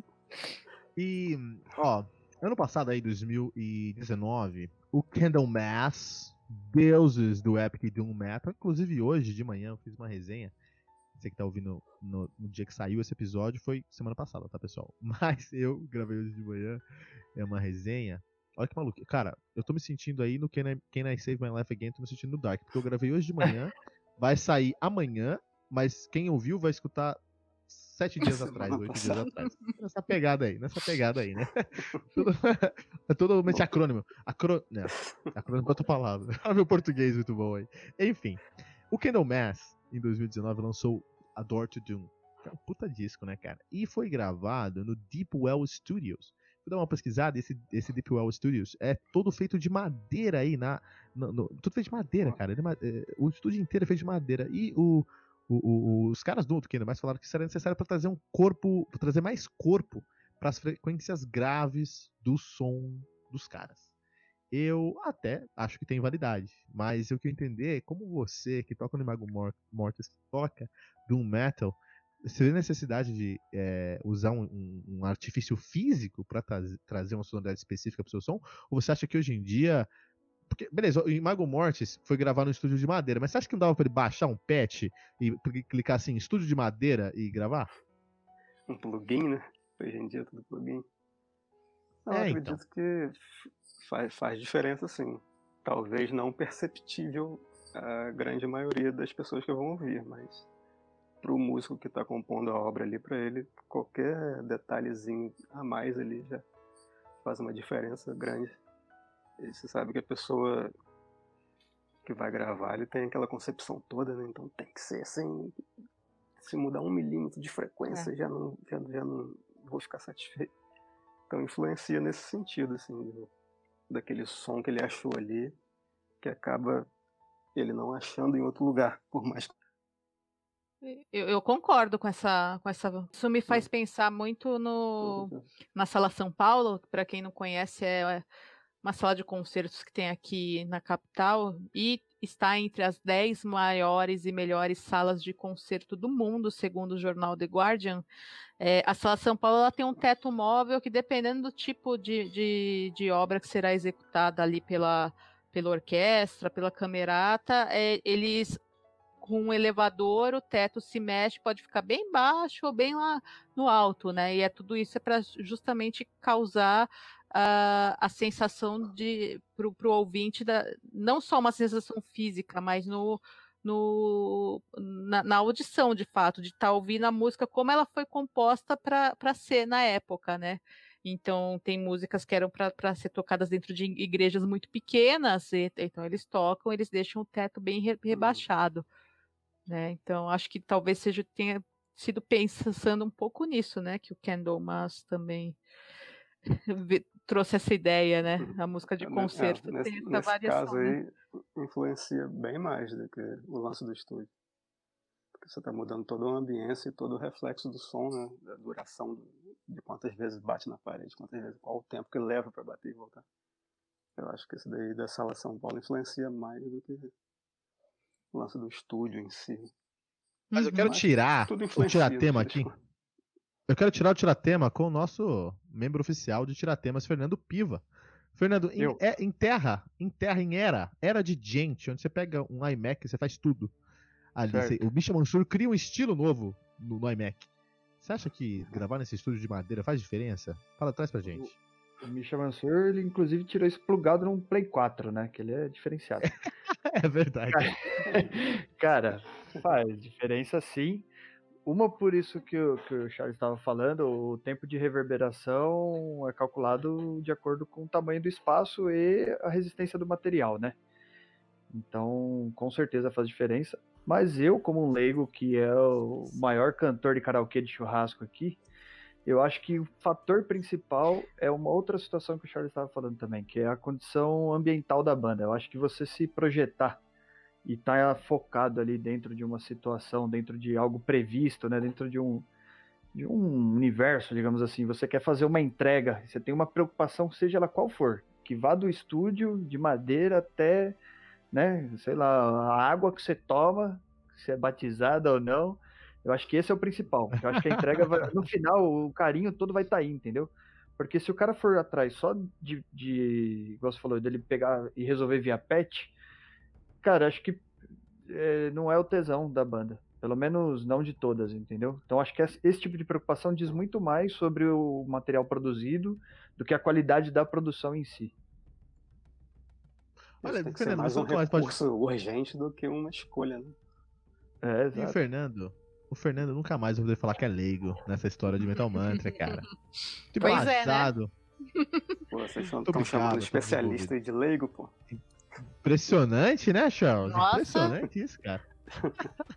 e, ó, ano passado aí, 2019, o Candlemass deuses do Epic Doom Metal. Inclusive hoje de manhã eu fiz uma resenha. Você que tá ouvindo no, no, dia que saiu esse episódio foi semana passada, tá, pessoal? Mas eu gravei hoje de manhã. É uma resenha. Olha que maluco. Cara, eu tô me sentindo aí no Can I, Can I Save My Life Again, tô me sentindo no Dark. Porque eu gravei hoje de manhã, vai sair amanhã, mas quem ouviu vai escutar sete dias atrás, oito dias atrás. Nessa pegada aí, nessa pegada aí, né? Tudo, é totalmente acrônimo. Acro... Não, acrônimo é outra palavra. Ah, meu português muito bom aí. Enfim, o Candlemass, em 2019, lançou A Door to Doom. Que é um puta disco, né, cara? E foi gravado no Deep Well Studios. Vou dar uma pesquisada, esse, esse Deep Well Studios é todo feito de madeira aí, na, no, no, tudo feito de madeira, cara. Ele, é, o estúdio inteiro é feito de madeira. E o, o, o, os caras do Kingdom mais falaram que isso era necessário para trazer um corpo, pra trazer mais corpo para as frequências graves do som dos caras. Eu até acho que tem validade, mas que eu entender é como você que toca no Mago Mortis toca Doom Metal, vê necessidade de é, usar um, um, um, artifício físico para trazer uma sonoridade específica para o seu som? Ou você acha que hoje em dia porque, beleza, o Mago Mortis foi gravar no estúdio de madeira, mas você acha que não dava pra ele baixar um patch e clicar assim, estúdio de madeira e gravar? Um plugin, né? Hoje em dia é tudo plugin. Não, é, eu acredito então. que faz, faz diferença sim. Talvez não perceptível a grande maioria das pessoas que vão ouvir, mas pro músico que está compondo a obra ali, para ele, qualquer detalhezinho a mais ali já faz uma diferença grande. E você sabe que a pessoa que vai gravar, ele tem aquela concepção toda, né? Então tem que ser assim. Se mudar um milímetro de frequência, é. já, não, já, já não vou ficar satisfeito. Então influencia nesse sentido, assim, do, daquele som que ele achou ali, que acaba ele não achando em outro lugar, por mais eu, eu, concordo com essa, com essa. Isso me faz pensar muito no na Sala São Paulo. Para quem não conhece, é uma sala de concertos que tem aqui na capital e está entre as 10 maiores e melhores salas de concerto do mundo, segundo o jornal The Guardian. É, a Sala São Paulo ela tem um teto móvel que, dependendo do tipo de, de, de obra que será executada ali pela, pela orquestra, pela camerata, é, eles com um elevador, o teto se mexe, pode ficar bem baixo ou bem lá no alto, né? E é tudo isso é para justamente causar uh, a sensação de para o ouvinte da, não só uma sensação física, mas no, no na, na audição de fato, de estar tá ouvindo a música como ela foi composta para ser na época, né? Então, tem músicas que eram para ser tocadas dentro de igrejas muito pequenas, e, então eles tocam, eles deixam o teto bem re, uhum. rebaixado. Né? Então, acho que talvez seja tenha sido pensando um pouco nisso, né? Que o Kendall Mas também trouxe essa ideia, né? Uhum. A música de concerto é, nesse, tem essa nesse variação. Caso né? aí, influencia bem mais do que o lance do estúdio. Porque você está mudando toda a ambiência e todo o reflexo do som, né? Da duração de quantas vezes bate na parede, quantas vezes, qual o tempo que leva para bater e voltar. Eu acho que esse daí da sala São Paulo influencia mais do que o lance do estúdio em si. Mas eu quero Mas tirar o tiratema aqui. Eu quero tirar o tiratema com o nosso membro oficial de tiratemas, Fernando Piva. Fernando, em, é, em, terra, em terra, em era, era de gente, onde você pega um iMac e você faz tudo. Ali, você, o Misha Mansur cria um estilo novo no, no iMac. Você acha que gravar nesse estúdio de madeira faz diferença? Fala atrás pra gente. O, o Misha Mansur, ele inclusive tirou isso plugado num Play 4, né? Que ele é diferenciado. é verdade. Cara, faz diferença sim. Uma por isso que o, que o Charles estava falando, o tempo de reverberação é calculado de acordo com o tamanho do espaço e a resistência do material, né? Então, com certeza faz diferença. Mas eu, como um leigo que é o maior cantor de karaokê de churrasco aqui, eu acho que o fator principal é uma outra situação que o Charles estava falando também, que é a condição ambiental da banda. Eu acho que você se projetar e tá focado ali dentro de uma situação, dentro de algo previsto, né, dentro de um de um universo, digamos assim, você quer fazer uma entrega, você tem uma preocupação, seja ela qual for, que vá do estúdio de madeira até né? Sei lá, a água que você toma, se é batizada ou não. Eu acho que esse é o principal. Eu acho que a entrega, vai, no final, o carinho todo vai estar tá aí, entendeu? Porque se o cara for atrás só de, de igual você falou, dele pegar e resolver via pet, cara, acho que é, não é o tesão da banda. Pelo menos não de todas, entendeu? Então acho que esse tipo de preocupação diz muito mais sobre o material produzido do que a qualidade da produção em si. Olha, tem que Fernando, ser mais um recurso pode... urgente do que uma escolha, né? É, exato. E o Fernando, o Fernando nunca mais vai poder falar que é leigo nessa história de Metal Mantra, cara. Que pois passado. É, né? Pô, vocês estão chamando especialista de leigo, pô. Impressionante, né, Charles? Nossa. Impressionante isso, cara.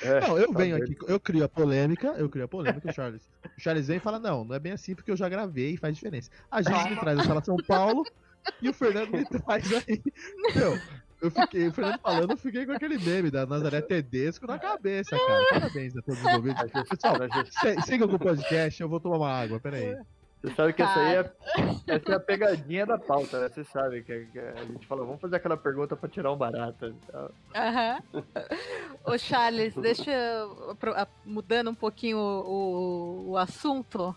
É, não, eu tá venho aqui, eu crio a polêmica, eu crio a polêmica, o Charles. O Charles vem e fala, não, não é bem assim porque eu já gravei e faz diferença. A gente me traz a sala São Paulo, e o Fernando me traz aí. Meu, eu fiquei, o Fernando falando, eu fiquei com aquele meme da Nazaré Tedesco na cabeça, cara. Parabéns a todos os ouvintes. Pessoal, sigam com o podcast, eu vou tomar uma água, peraí. Você sabe que essa aí é, essa é a pegadinha da pauta, né? Você sabe que, a gente fala, vamos fazer aquela pergunta pra tirar um barato. Aham. Uhum. Ô, Charles, deixa mudando um pouquinho o, o, o assunto.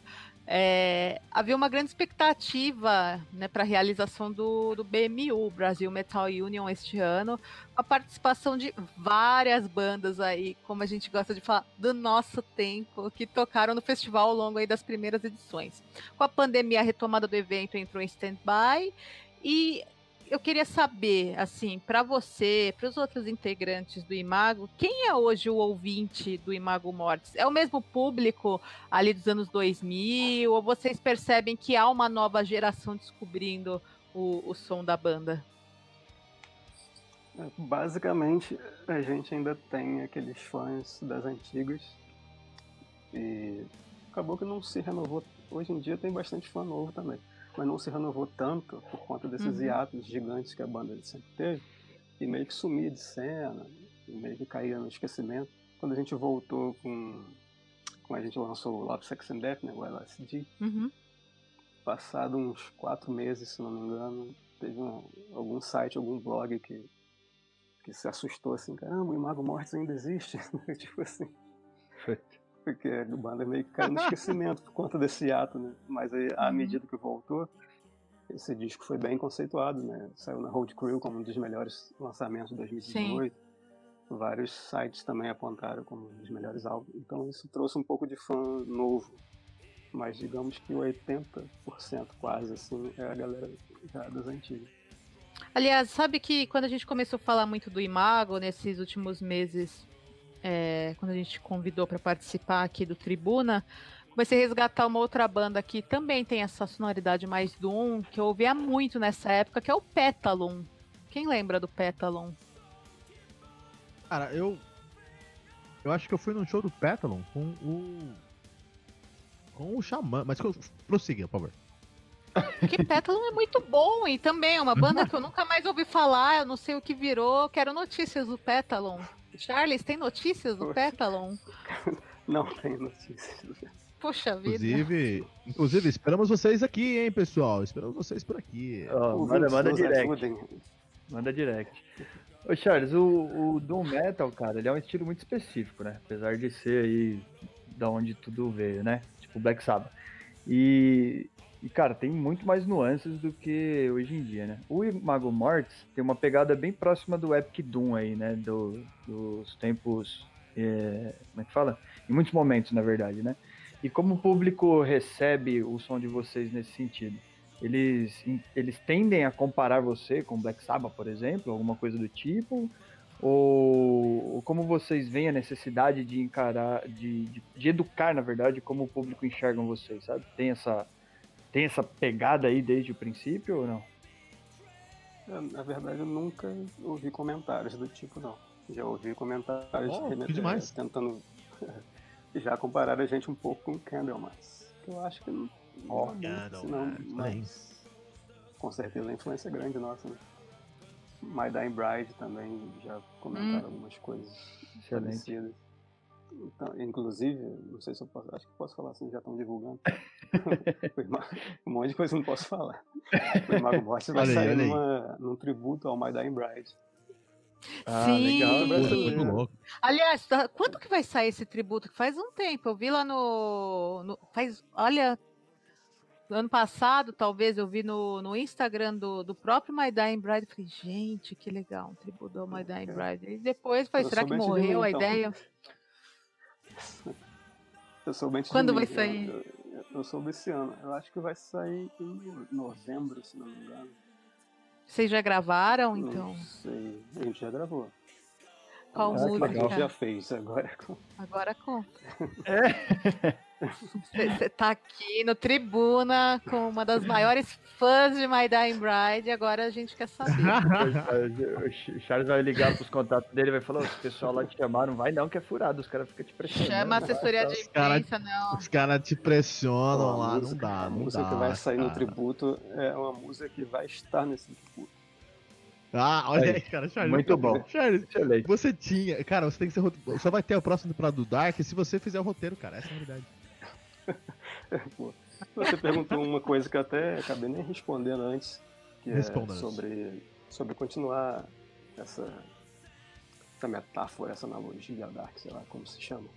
É, havia uma grande expectativa né, para a realização do, do BMU, Brasil Metal Union, este ano, a participação de várias bandas aí, como a gente gosta de falar, do nosso tempo, que tocaram no festival ao longo aí das primeiras edições. Com a pandemia, a retomada do evento entrou em stand-by e eu queria saber, assim, para você, para os outros integrantes do Imago, quem é hoje o ouvinte do Imago Mortis? É o mesmo público ali dos anos 2000? Ou vocês percebem que há uma nova geração descobrindo o, o som da banda? É, basicamente, a gente ainda tem aqueles fãs das antigas e acabou que não se renovou. Hoje em dia tem bastante fã novo também mas não se renovou tanto por conta desses uhum. hiatos gigantes que a banda sempre teve, e meio que sumia de cena, meio que caía no esquecimento. Quando a gente voltou com. Quando a gente lançou o Love, Sex and Death, né, o LSD, uhum. passado uns quatro meses, se não me engano, teve um, algum site, algum blog que, que se assustou assim: caramba, o Imago Mortis ainda existe. tipo assim. Porque a banda meio que caiu no esquecimento por conta desse ato, né? Mas aí, à uhum. medida que voltou, esse disco foi bem conceituado, né? Saiu na Road Crew como um dos melhores lançamentos de 2018. Sim. Vários sites também apontaram como um dos melhores álbuns. Então isso trouxe um pouco de fã novo Mas digamos que 80% quase, assim, é a galera já das antigas. Aliás, sabe que quando a gente começou a falar muito do Imago nesses últimos meses, é, quando a gente convidou para participar aqui do Tribuna, comecei a resgatar uma outra banda que também tem essa sonoridade mais Doom, que eu ouvia muito nessa época, que é o Petalon. Quem lembra do Petalon? Cara, eu. Eu acho que eu fui num show do Petalon com o. Com o Xamã. Mas prossiga, por favor. Porque Petalon é muito bom e também é uma banda que eu nunca mais ouvi falar, eu não sei o que virou. Quero notícias do Petalon. Charles, tem notícias do Petalon? Não tem notícias do. Poxa vida. Inclusive, inclusive, esperamos vocês aqui, hein, pessoal? Esperamos vocês por aqui. Oh, manda, manda direct. Manda direct. Ô Charles, o, o Doom Metal, cara, ele é um estilo muito específico, né? Apesar de ser aí da onde tudo veio, né? Tipo Black Sabbath. E, e, cara, tem muito mais nuances do que hoje em dia, né? O Mago Mortis tem uma pegada bem próxima do Epic Doom aí, né? Do, dos tempos. É, como é que fala? Em muitos momentos, na verdade, né? E como o público recebe o som de vocês nesse sentido? Eles, eles tendem a comparar você com Black Sabbath, por exemplo, alguma coisa do tipo? Ou, ou como vocês veem a necessidade de encarar, de, de, de, educar, na verdade, como o público enxerga vocês, sabe? Tem essa, tem essa pegada aí desde o princípio ou não? É, na verdade, eu nunca ouvi comentários do tipo, não. Já ouvi comentários oh, demais. tentando já compararam a gente um pouco com Candlemas. Que eu acho que não. Oh, não, não mas com certeza a influência é grande nossa. Né? My Dying Bride também já comentaram hum. algumas coisas parecidas. Então, inclusive, não sei se eu posso, acho que posso falar assim, já estão divulgando. um monte de coisa eu não posso falar. O Mago Morte vai sair numa, num tributo ao My Dying Bride. Ah, Sim. legal. Aliás, tá, quando que vai sair esse tributo? Faz um tempo. Eu vi lá no. no faz. Olha. Ano passado, talvez, eu vi no, no Instagram do, do próprio My Dying Bride. Falei, gente, que legal, um tributo ao My Dying Bride. E depois falei, será que morreu a então. ideia? Eu sou bem Quando vai sair? Eu, eu soube esse ano. Eu acho que vai sair em novembro, se não me engano. Vocês já gravaram, então? Não sei. A gente já gravou. Qual ah, música? A gente já fez, agora Agora conta. É. Você tá aqui no Tribuna com uma das maiores fãs de My Dying Bride e agora a gente quer saber. o Charles vai ligar pros contatos dele e vai falar: o pessoal lá te chamaram, vai não, que é furado, os caras ficam te pressionando. Chama a assessoria de imprensa, não. Os caras te pressionam lá, música, não dá, não A música dá, que vai sair cara. no tributo é uma música que vai estar nesse tributo. Ah, olha aí, cara, Charles. Muito bom. Charles, Excelente. você tinha. Cara, você tem que ser. Só vai ter o próximo temporada do Dark se você fizer o roteiro, cara. Essa é a verdade. Pô, você perguntou uma coisa que eu até acabei nem respondendo antes, que é sobre, sobre continuar essa, essa metáfora, essa analogia Dark, sei lá como se chama.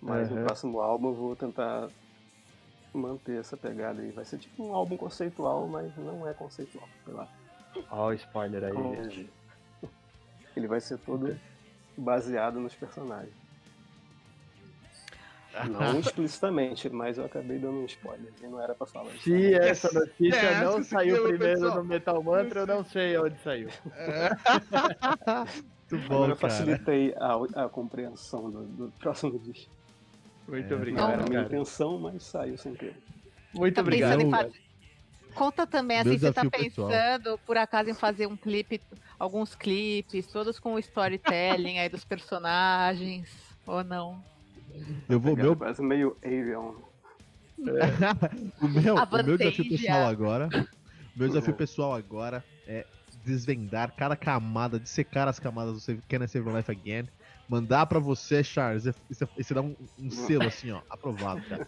Mas uhum. no próximo álbum eu vou tentar manter essa pegada aí. Vai ser tipo um álbum conceitual, mas não é conceitual, sei lá. Olha o spoiler aí. Ele vai ser todo baseado nos personagens. Não explicitamente, mas eu acabei dando um spoiler e não era pra falar. Se então. essa notícia é, não saiu primeiro pessoal. no Metal Mantra, eu não sei onde saiu. É. Muito bom, Agora eu facilitei a, a, compreensão do, do próximo disco. Muito é, obrigado. Não era a minha intenção, mas saiu sem querer. Muito tá obrigado. Conta também, assim, você tá pensando, pessoal. por acaso, em fazer um clipe, alguns clipes, todos com o storytelling aí dos personagens, ou não? Eu vou, meu... Parece meio Avion. É. o, meu, o meu desafio pessoal agora. Meu desafio pessoal agora é desvendar cada camada, dissecar as camadas do Can I Save Your Life Again. Mandar pra você, Charles. E você dá um, um, selo assim, ó. Aprovado, cara.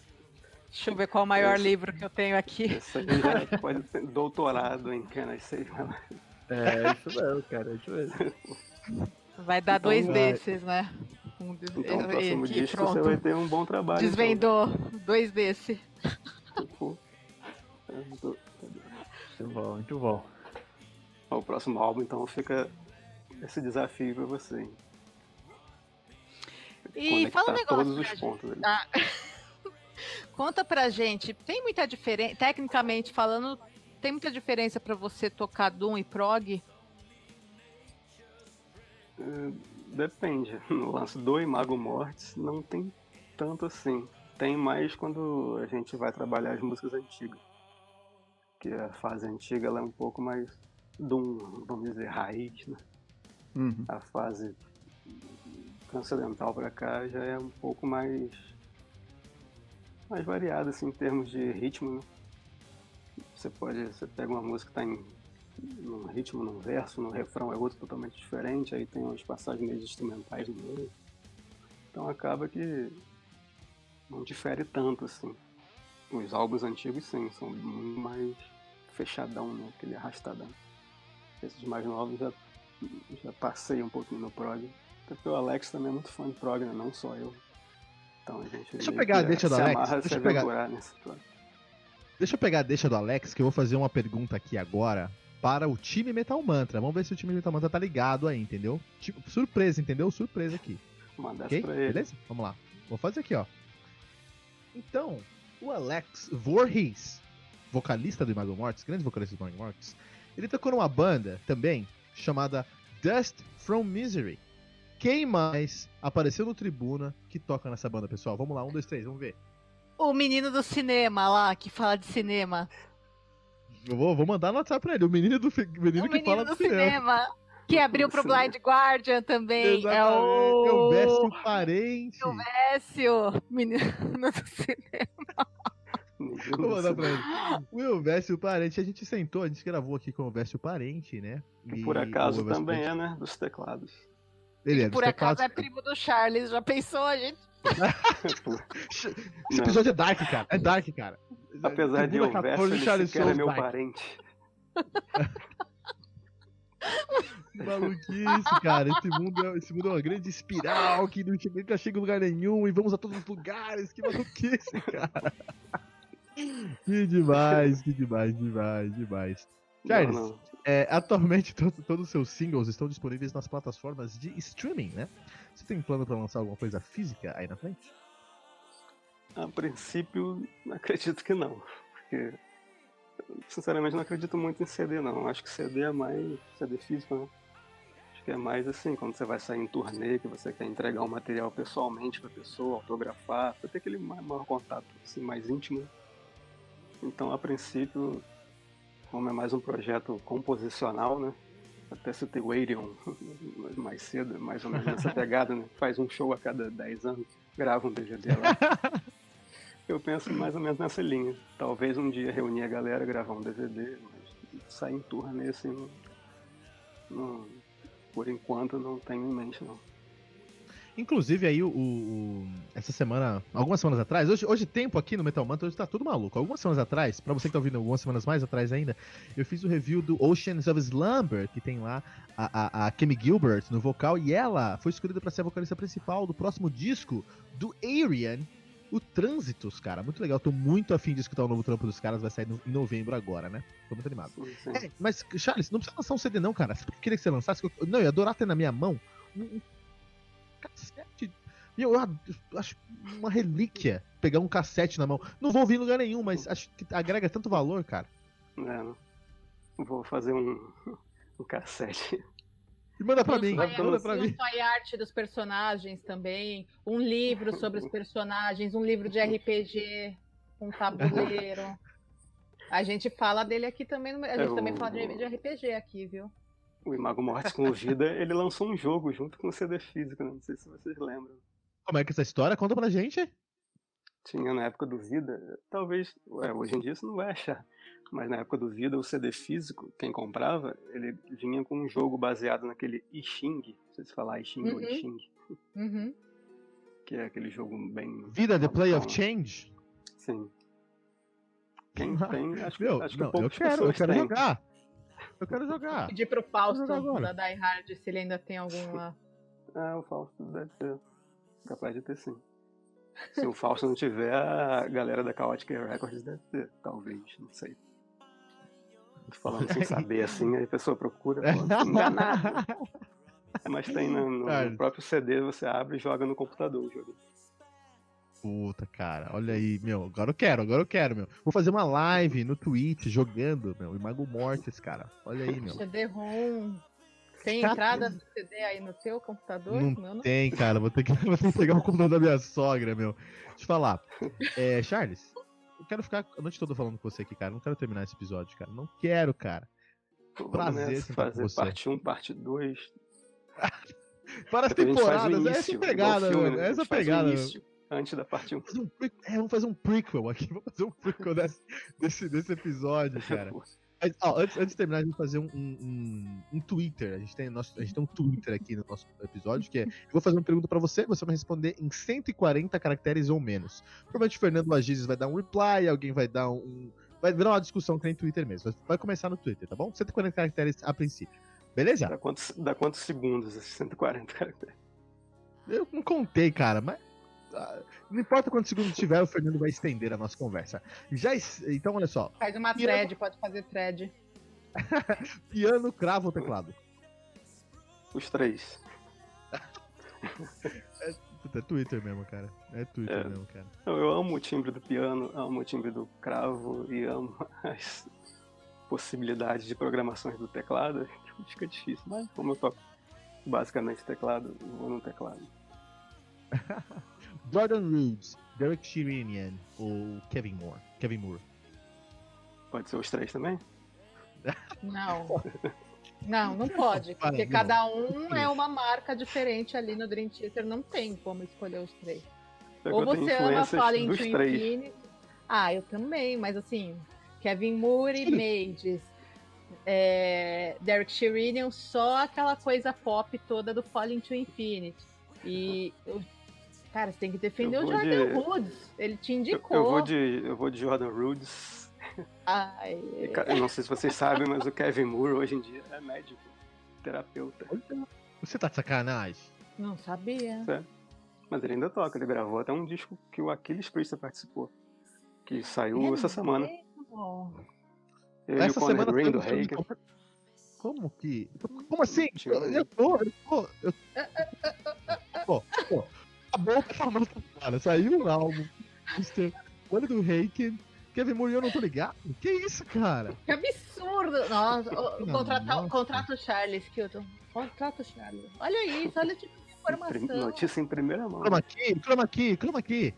Deixa eu ver qual é o maior esse, livro que eu tenho aqui. Esse aí já pode ter doutorado em Can I Save Your Life. É, isso mesmo, cara. Isso mesmo. Vai dar então, dois vai. desses, né? Um des... Então, no próximo aqui, disco pronto. você vai ter um bom trabalho. Desvendou então. dois desse. muito bom, muito bom. O próximo álbum, então, fica esse desafio pra você. Hein? E fala um negócio. todos os pontos ali. Ah. Conta pra gente, tem muita diferença, tecnicamente falando, tem muita diferença para você tocar Doom e prog? Uh, depende. No lance do Imago Mortis não tem tanto assim. Tem mais quando a gente vai trabalhar as músicas antigas. Que a fase antiga ela é um pouco mais Doom, vamos dizer, raiz, né? Uhum. A fase transcendental para cá já é um pouco mais mais variada assim, em termos de ritmo, né? Você pode, você pega uma música que está em num ritmo, num verso, no refrão é outro totalmente diferente, aí tem umas passagens meio instrumentais no meio. Então acaba que não difere tanto assim. Os álbuns antigos sim, são muito mais fechadão, né? Aquele arrastadão. Esses mais novos já, já passei um pouquinho no prog. Até porque o Alex também é muito fã de prog, né? Não só eu. Então a gente. Deixa eu pegar a deixa do Alex. Deixa eu pegar. Nesse Deixa eu pegar a deixa do Alex, que eu vou fazer uma pergunta aqui agora para o time Metal Mantra. Vamos ver se o time Metal Mantra tá ligado aí, entendeu? Tipo, surpresa, entendeu? Surpresa aqui. Manda okay? pra ele. Beleza? Vamos lá. Vou fazer aqui, ó. Então, o Alex Voorhees, vocalista do Imago Mortis, grande vocalista do Imago Mortis, ele tocou numa banda também chamada Dust from Misery. Quem mais apareceu no Tribuna que toca nessa banda, pessoal? Vamos lá, um, dois, três, vamos ver. O menino do cinema lá, que fala de cinema. Eu vou, vou mandar no WhatsApp pra ele. O menino do menino o que menino fala do, cinema. cinema. Que abriu pro Blind Guardian também. Exatamente. É o. É o Vécio Parente. O Vécio, menino do cinema. Vou mandar pra ele. O Elvésio Parente, a gente sentou, a gente gravou aqui com o Elvésio Parente, né? E por acaso também é, né? Dos teclados. Ele é por acaso é primo do Charles, já pensou, a gente? Esse episódio é dark, cara. É dark, cara. Apesar de eu verso, ele sequer é meu parente. Maluquice, cara. Esse mundo, é, esse mundo é uma grande espiral que não chega, nunca chega em lugar nenhum e vamos a todos os lugares. Que maluquice, cara. Que demais, que demais, demais, demais. Charles, não, não. É, atualmente todo, todos os seus singles estão disponíveis nas plataformas de streaming, né? Você tem plano para lançar alguma coisa física aí na frente? A princípio, acredito que não. Porque, sinceramente, não acredito muito em CD, não. Acho que CD é mais. CD físico, né? Acho que é mais assim, quando você vai sair em turnê, que você quer entregar o um material pessoalmente pra pessoa, autografar, pra ter aquele maior contato assim, mais íntimo. Então, a princípio, como é mais um projeto composicional, né? Até citei o Arion mais cedo, mais ou menos nessa pegada, né? Faz um show a cada 10 anos, grava um DVD lá. Eu penso mais ou menos nessa linha. Talvez um dia reunir a galera, gravar um DVD, mas sair em turnê assim, não, por enquanto não tenho em mente não. Inclusive aí o, o, essa semana, algumas semanas atrás, hoje, hoje tempo aqui no Metal Mantra, hoje tá tudo maluco. Algumas semanas atrás, para você que tá ouvindo algumas semanas mais atrás ainda, eu fiz o review do Oceans of Slumber, que tem lá a, a, a Kimmy Gilbert no vocal, e ela foi escolhida para ser a vocalista principal do próximo disco do Arian, o Trânsitos, cara. Muito legal, tô muito afim de escutar o novo trampo dos caras, vai sair no, em novembro agora, né? Tô muito animado. É, mas, Charles, não precisa lançar um CD não, cara. Você queria que você lançasse? Não, eu ia adorar ter na minha mão um, cassete. Eu, eu acho uma relíquia pegar um cassete na mão. Não vou ouvir em lugar nenhum, mas acho que agrega tanto valor, cara. É, não. Vou fazer um, um cassete. E manda pra mim, manda pra mim. Um arte dos personagens também, um livro sobre os personagens, um livro de RPG, um tabuleiro. A gente fala dele aqui também, a gente é, também fala de, de RPG aqui, viu? o Imago Mortis com o Vida, ele lançou um jogo junto com o CD físico, né? não sei se vocês lembram. Como é que é essa história? Conta pra gente. Tinha na época do Vida, talvez, ué, hoje em dia isso não vai achar, mas na época do Vida, o CD físico, quem comprava, ele vinha com um jogo baseado naquele I Ching, não sei se falar I Ching uhum. ou I Ching. Uhum. Que é aquele jogo bem. Vida, The Play of Change? Sim. Quem tem, acho, Meu, acho que não, eu quero, eu quero têm. jogar. Eu quero jogar. Pedir pro Fausto da Die Hard se ele ainda tem alguma. Ah, o Fausto deve ter. Capaz de ter sim. Se o Fausto não tiver, a galera da Chaotic Records deve ter, talvez, não sei. Tô falando sem saber assim, aí a pessoa procura, fala, enganado. Mas tem no, no, no, próprio CD, você abre e joga no computador o jogo. Puta, cara, olha aí, meu. Agora eu quero, agora eu quero, meu. Vou fazer uma live no Twitch jogando, meu. Imago Mortis, cara. Olha aí, meu. CD-ROM. Tem entrada do CD aí no seu computador? Não não tem, cara. Vou ter que, vou ter que pegar o computador da minha sogra, meu. Deixa eu falar. É, Charles, eu quero ficar a noite toda falando com você aqui, cara. Não quero terminar esse episódio, cara. Não quero, cara. Vamos Prazer nessa, fazer você. parte 1, parte 2. Para as temporadas, é início, essa igual pegada, filme, mano. né? É essa pegada. início, Antes da parte 1. Vamos fazer um é, vamos fazer um prequel aqui. Vamos fazer um prequel desse, desse, desse episódio, cara. Mas, ó, antes, antes de terminar, a gente vai fazer um, um, um- Twitter. A gente, tem nosso, a gente tem um Twitter aqui no nosso episódio, que é. Eu vou fazer uma pergunta pra você, você vai responder em 140 caracteres ou menos. Provavelmente o Fernando Agizes vai dar um reply, alguém vai dar um. Vai virar uma discussão que nem Twitter mesmo. Vai- Vai começar no Twitter, tá bom? 140 caracteres a princípio. Beleza? Dá quantos, dá quantos segundos esses 140 caracteres? Eu não contei, cara, mas. Não importa quantos segundos tiver, o Fernando vai estender a nossa conversa. Já, então, olha só. Faz uma eu- thread, pode fazer thread. Piano, cravo ou teclado? Os três. Puta, é Twitter mesmo, cara. É Twitter É. mesmo, cara. Eu, eu amo o timbre do piano, amo o timbre do cravo e amo as possibilidades de programações do teclado. Fica difícil, mas como eu toco basicamente teclado, eu vou no teclado. Jordan Rhodes, Derek Sherinian ou Kevin Moore? Kevin Moore. Pode ser os três também? Não. Não, não pode, porque não. cada um é uma marca diferente ali no Dream Theater, não tem como escolher os três. Que Ou você ama dos to. Infinity. Ah, eu também, mas assim, Kevin Moore e Mages. É, Derek Sherinian, só aquela coisa pop toda do Falling to Infinity. E, eu- cara, você tem que defender Eu o Jordan de- Woods. Ele te Eu, indicou. eu vou de, eu vou de Jordan Rhodes. Ai, E, Eu não sei se vocês sabem, mas o Kevin Moore hoje em dia é médico, terapeuta. Você tá de sacanagem? não sabia. Mas ele ainda toca, ele gravou até um disco que o Aquiles Priest participou. Que saiu essa semana. e Essa Conor semana Green do Haken. compra- Como que. Como assim? Eu tô, eu tô. Eu... Pô, pô. Acabou com essa nossa cara. Saiu um álbum. Mr. Olho do Haken. Kevin Moore, eu não tô ligado? Que isso, cara? Que absurdo! Nossa, o- contrata, nossa. contrata o Charles, Kilton. Contrata o Charles. Olha isso, olha o tipo de informação. Notícia em primeira mão. Chroma aqui, chroma aqui, chroma aqui.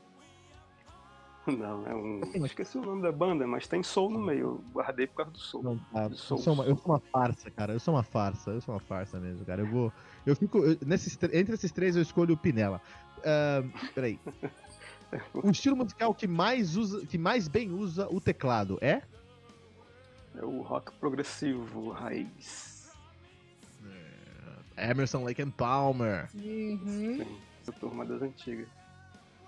Não, é um. Esqueci o nome da banda, mas tem soul no meio. Eu guardei por causa do soul. Não, tá. Eu Sou- uma, eu sou uma farsa, cara. Eu sou uma farsa. Eu sou uma farsa mesmo, cara. Eu vou. Eu fico. eu- nesses, tre- entre esses três, eu escolho o Pinella. Ahn, peraí. O estilo musical que mais usa, que mais bem usa o teclado é? É o rock progressivo, raiz. Emerson Lake and Palmer. Uhum. Sim, essa turma das antigas.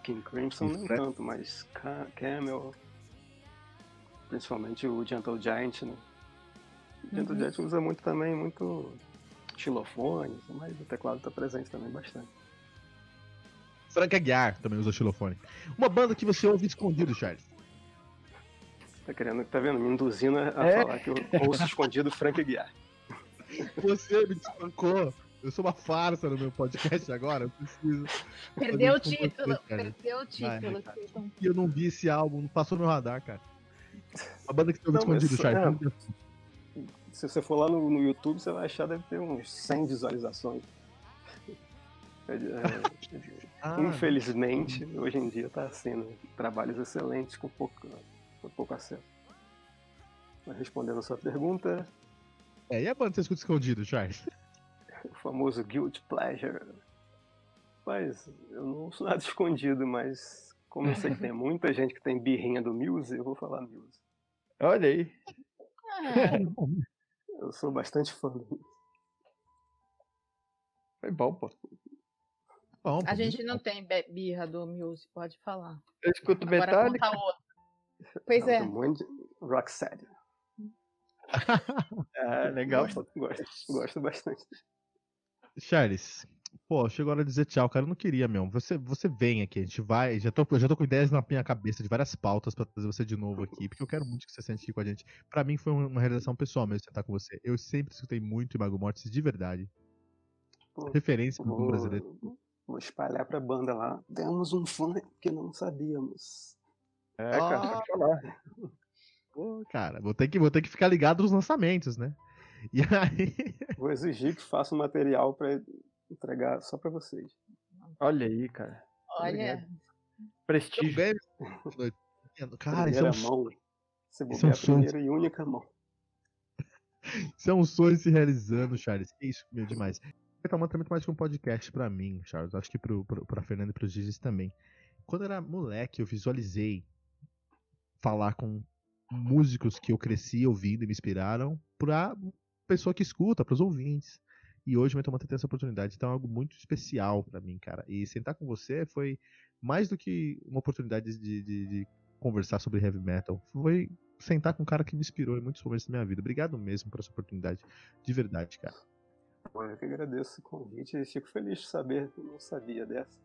King Crimson nem né? tanto, mas Ca- Camel. Principalmente o Gentle Giant, né? O Gentle Uhum. Giant usa muito também, muito xilofone, mas o teclado tá presente também bastante. Frank Aguiar também usa xilofone. Uma banda que você ouve escondido, Charles. Tá querendo, tá vendo? Me induzindo a a É. falar que eu ouço escondido Frank Guiar. Você me despancou. Eu sou uma farsa no meu podcast agora. Eu preciso. Perdeu o título, perdeu o título. Vai, eu não vi esse álbum, não passou no meu radar, cara. Uma banda que você ouve Não, escondido, Charles. é. Se você for lá no, no YouTube, você vai achar deve ter uns 100 visualizações. É, é, Ah, Infelizmente, hoje em dia tá assim, né? Trabalhos excelentes com pouco, com pouco acesso. Mas respondendo a sua pergunta, É, e a banda escuta escondido, Charles? o famoso Guilty Pleasure. Mas eu não sou nada escondido, mas como eu sei que tem muita gente que tem birrinha do Muse, eu vou falar Muse. Olha aí. Eu sou bastante fã do Muse. Foi bom, pô. Bom, a gente não tem birra do Muse, pode falar. Eu escuto Agora Metallica. Pois Não, é. um monte de Rocksteady. Ah, legal. Gosto, gosto, gosto bastante. Charles, pô, chegou a hora de dizer tchau, cara. Eu não queria mesmo. Você, você vem aqui, a gente vai. Já tô, já tô com ideias na minha cabeça de várias pautas pra trazer você de novo aqui, porque eu quero muito que você sente aqui com a gente. Pra mim foi uma realização pessoal mesmo sentar com você. Eu sempre escutei muito Imago Mortis de verdade. Pô, Referência no Vou, brasileiro. Vou espalhar pra banda lá. Temos um fã que não sabíamos. É, cara, Ah. pode falar. Pô, cara, vou ter, que, vou ter que ficar ligado nos lançamentos, né? E aí. Vou exigir que faça um material pra entregar só pra vocês. Olha aí, cara. Olha, Prestígio. Também. Cara, isso é, um, sonho- mão. Isso é um a sonho. primeira e única mão. isso é um sonho se realizando, Charles. Que isso, meu, demais. Metal Mantra é mais que um podcast pra mim, Charles. Acho que pro, pro, pra Fernanda e pros Gigis também. Quando eu era moleque, eu visualizei falar com músicos que eu cresci ouvindo e me inspiraram pra pessoa que escuta, pros ouvintes. E hoje o Metal Mantra tem essa oportunidade. Então é algo muito especial pra mim, cara. E sentar com você foi mais do que uma oportunidade de, de- de conversar sobre heavy metal. Foi sentar com um cara que me inspirou em muitos momentos da minha vida. Obrigado mesmo por essa oportunidade. De verdade, cara. Pô, Eu que agradeço o convite e fico feliz de saber que eu não sabia dessa.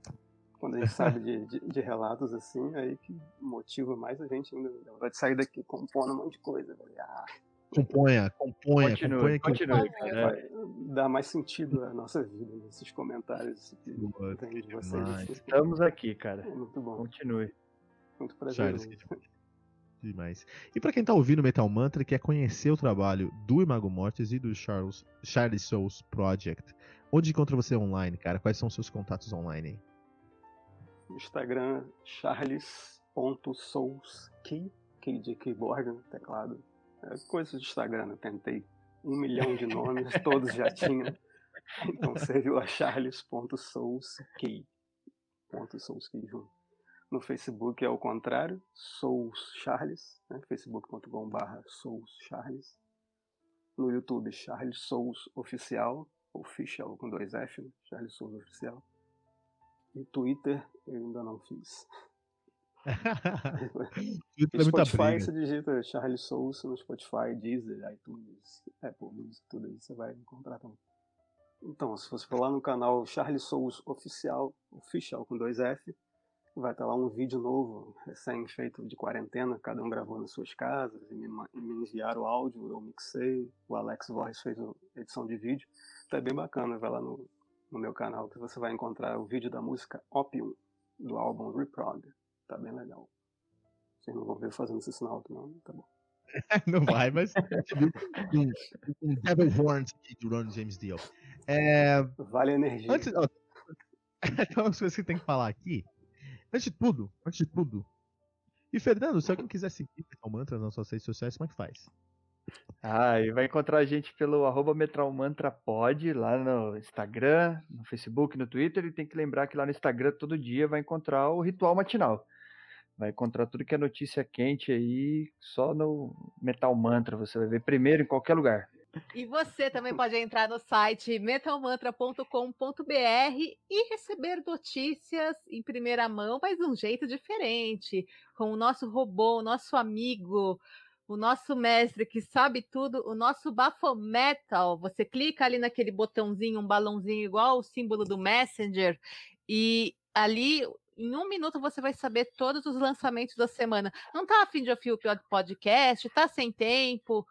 Quando a gente sabe de, de, de relatos assim, aí que motiva mais a gente ainda. De sair daqui compondo um monte de coisa. Ah, Componha, componha, Continue, componha que continue, cara. É. vai dar mais sentido à nossa vida nesses comentários que Boa, tem de vocês. assim. Estamos aqui, cara. É muito bom, Continue. muito Charles, prazeroso. que demais. E pra quem tá ouvindo Metal Mantra e quer conhecer o trabalho do Imago Mortis e do Charles, Charlie Souls Project, onde encontra você online, cara? Quais são os seus contatos online? Instagram, charles.soulskey, key de keyboard, né, teclado. É coisa de Instagram, eu tentei um milhão de nomes, todos já tinham. Então serviu a charles.soulskey. Ponto Soulskey junto. No Facebook é o contrário, Souls Charles, né, facebook.com.br Souls Charles. No YouTube, Charles Souls Oficial, official com dois F, né, Charles Souls Oficial. E Twitter eu ainda não fiz. Twitter é Spotify você digita Charles Souls no Spotify, Deezer, iTunes, Apple Music, tudo aí você vai encontrar também. Então, se você for lá no canal Charles Souls Oficial, Official com dois F, vai estar lá um vídeo novo, recém-feito de quarentena, cada um gravou nas suas casas e me, me enviaram o áudio, eu mixei, o Alex Voice fez a edição de vídeo. Então é bem bacana, vai lá no, no meu canal que você vai encontrar o vídeo da música Opium, do álbum Reprog. Tá bem legal. Vocês não vão ver eu fazendo esse sinal, não, tá bom. Não vai, mas um, Devil Horns do Ron James Dio. É, Vale a energia. antes, ó, tem umas coisas que tem que falar aqui. Antes de tudo, antes de tudo. E Fernando, se alguém quiser seguir Metal Mantra nas nossas redes sociais, como é que faz? Ah, e vai encontrar a gente pelo arroba metralmantrapod lá no Instagram, no Facebook, no Twitter. E tem que lembrar que lá no Instagram todo dia vai encontrar o ritual matinal. Vai encontrar tudo que é notícia quente aí, só no Metal Mantra. Você vai ver primeiro em qualquer lugar. E você também pode entrar no site metalmantra.com.br e receber notícias em primeira mão, mas de um jeito diferente, com o nosso robô, o nosso amigo, o nosso mestre que sabe tudo, o nosso Bafometal. Você clica ali naquele botãozinho, um balãozinho igual o símbolo do Messenger, e ali em um minuto você vai saber todos os lançamentos da semana. Não tá afim de ouvir o podcast, tá sem tempo,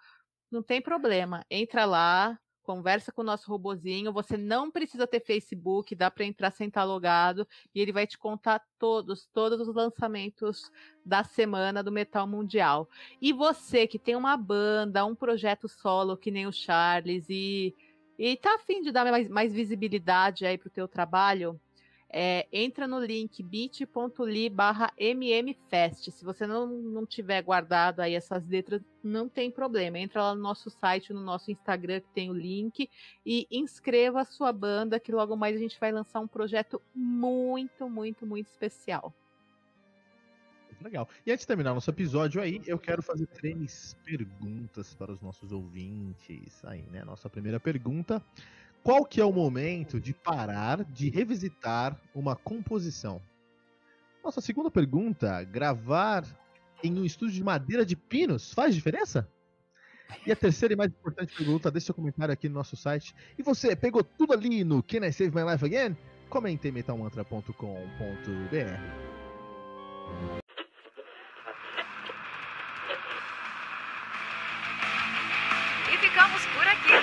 não tem problema. Entra lá, conversa com o nosso robozinho. Você não precisa ter Facebook, dá para entrar sem estar logado e ele vai te contar todos, todos os lançamentos da semana do Metal Mundial. E você que tem uma banda, um projeto solo que nem o Charles e e tá afim de dar mais, mais visibilidade aí pro teu trabalho, é, entra no link bit.ly barra mmfest. Se você não, não tiver guardado aí essas letras, não tem problema. Entra lá no nosso site, no nosso Instagram, que tem o link, e inscreva a sua banda, que logo mais a gente vai lançar um projeto muito, muito, muito especial. Legal. E antes de terminar nosso episódio aí, eu quero fazer três perguntas para os nossos ouvintes. Aí, né? Nossa primeira pergunta: qual que é o momento de parar de revisitar uma composição? Nossa segunda pergunta: gravar em um estúdio de madeira de pinos faz diferença? E a terceira e mais importante pergunta, deixe seu comentário aqui no nosso site. E você, pegou tudo ali no Can I Save My Life Again? Comente em metalmantra.com.br.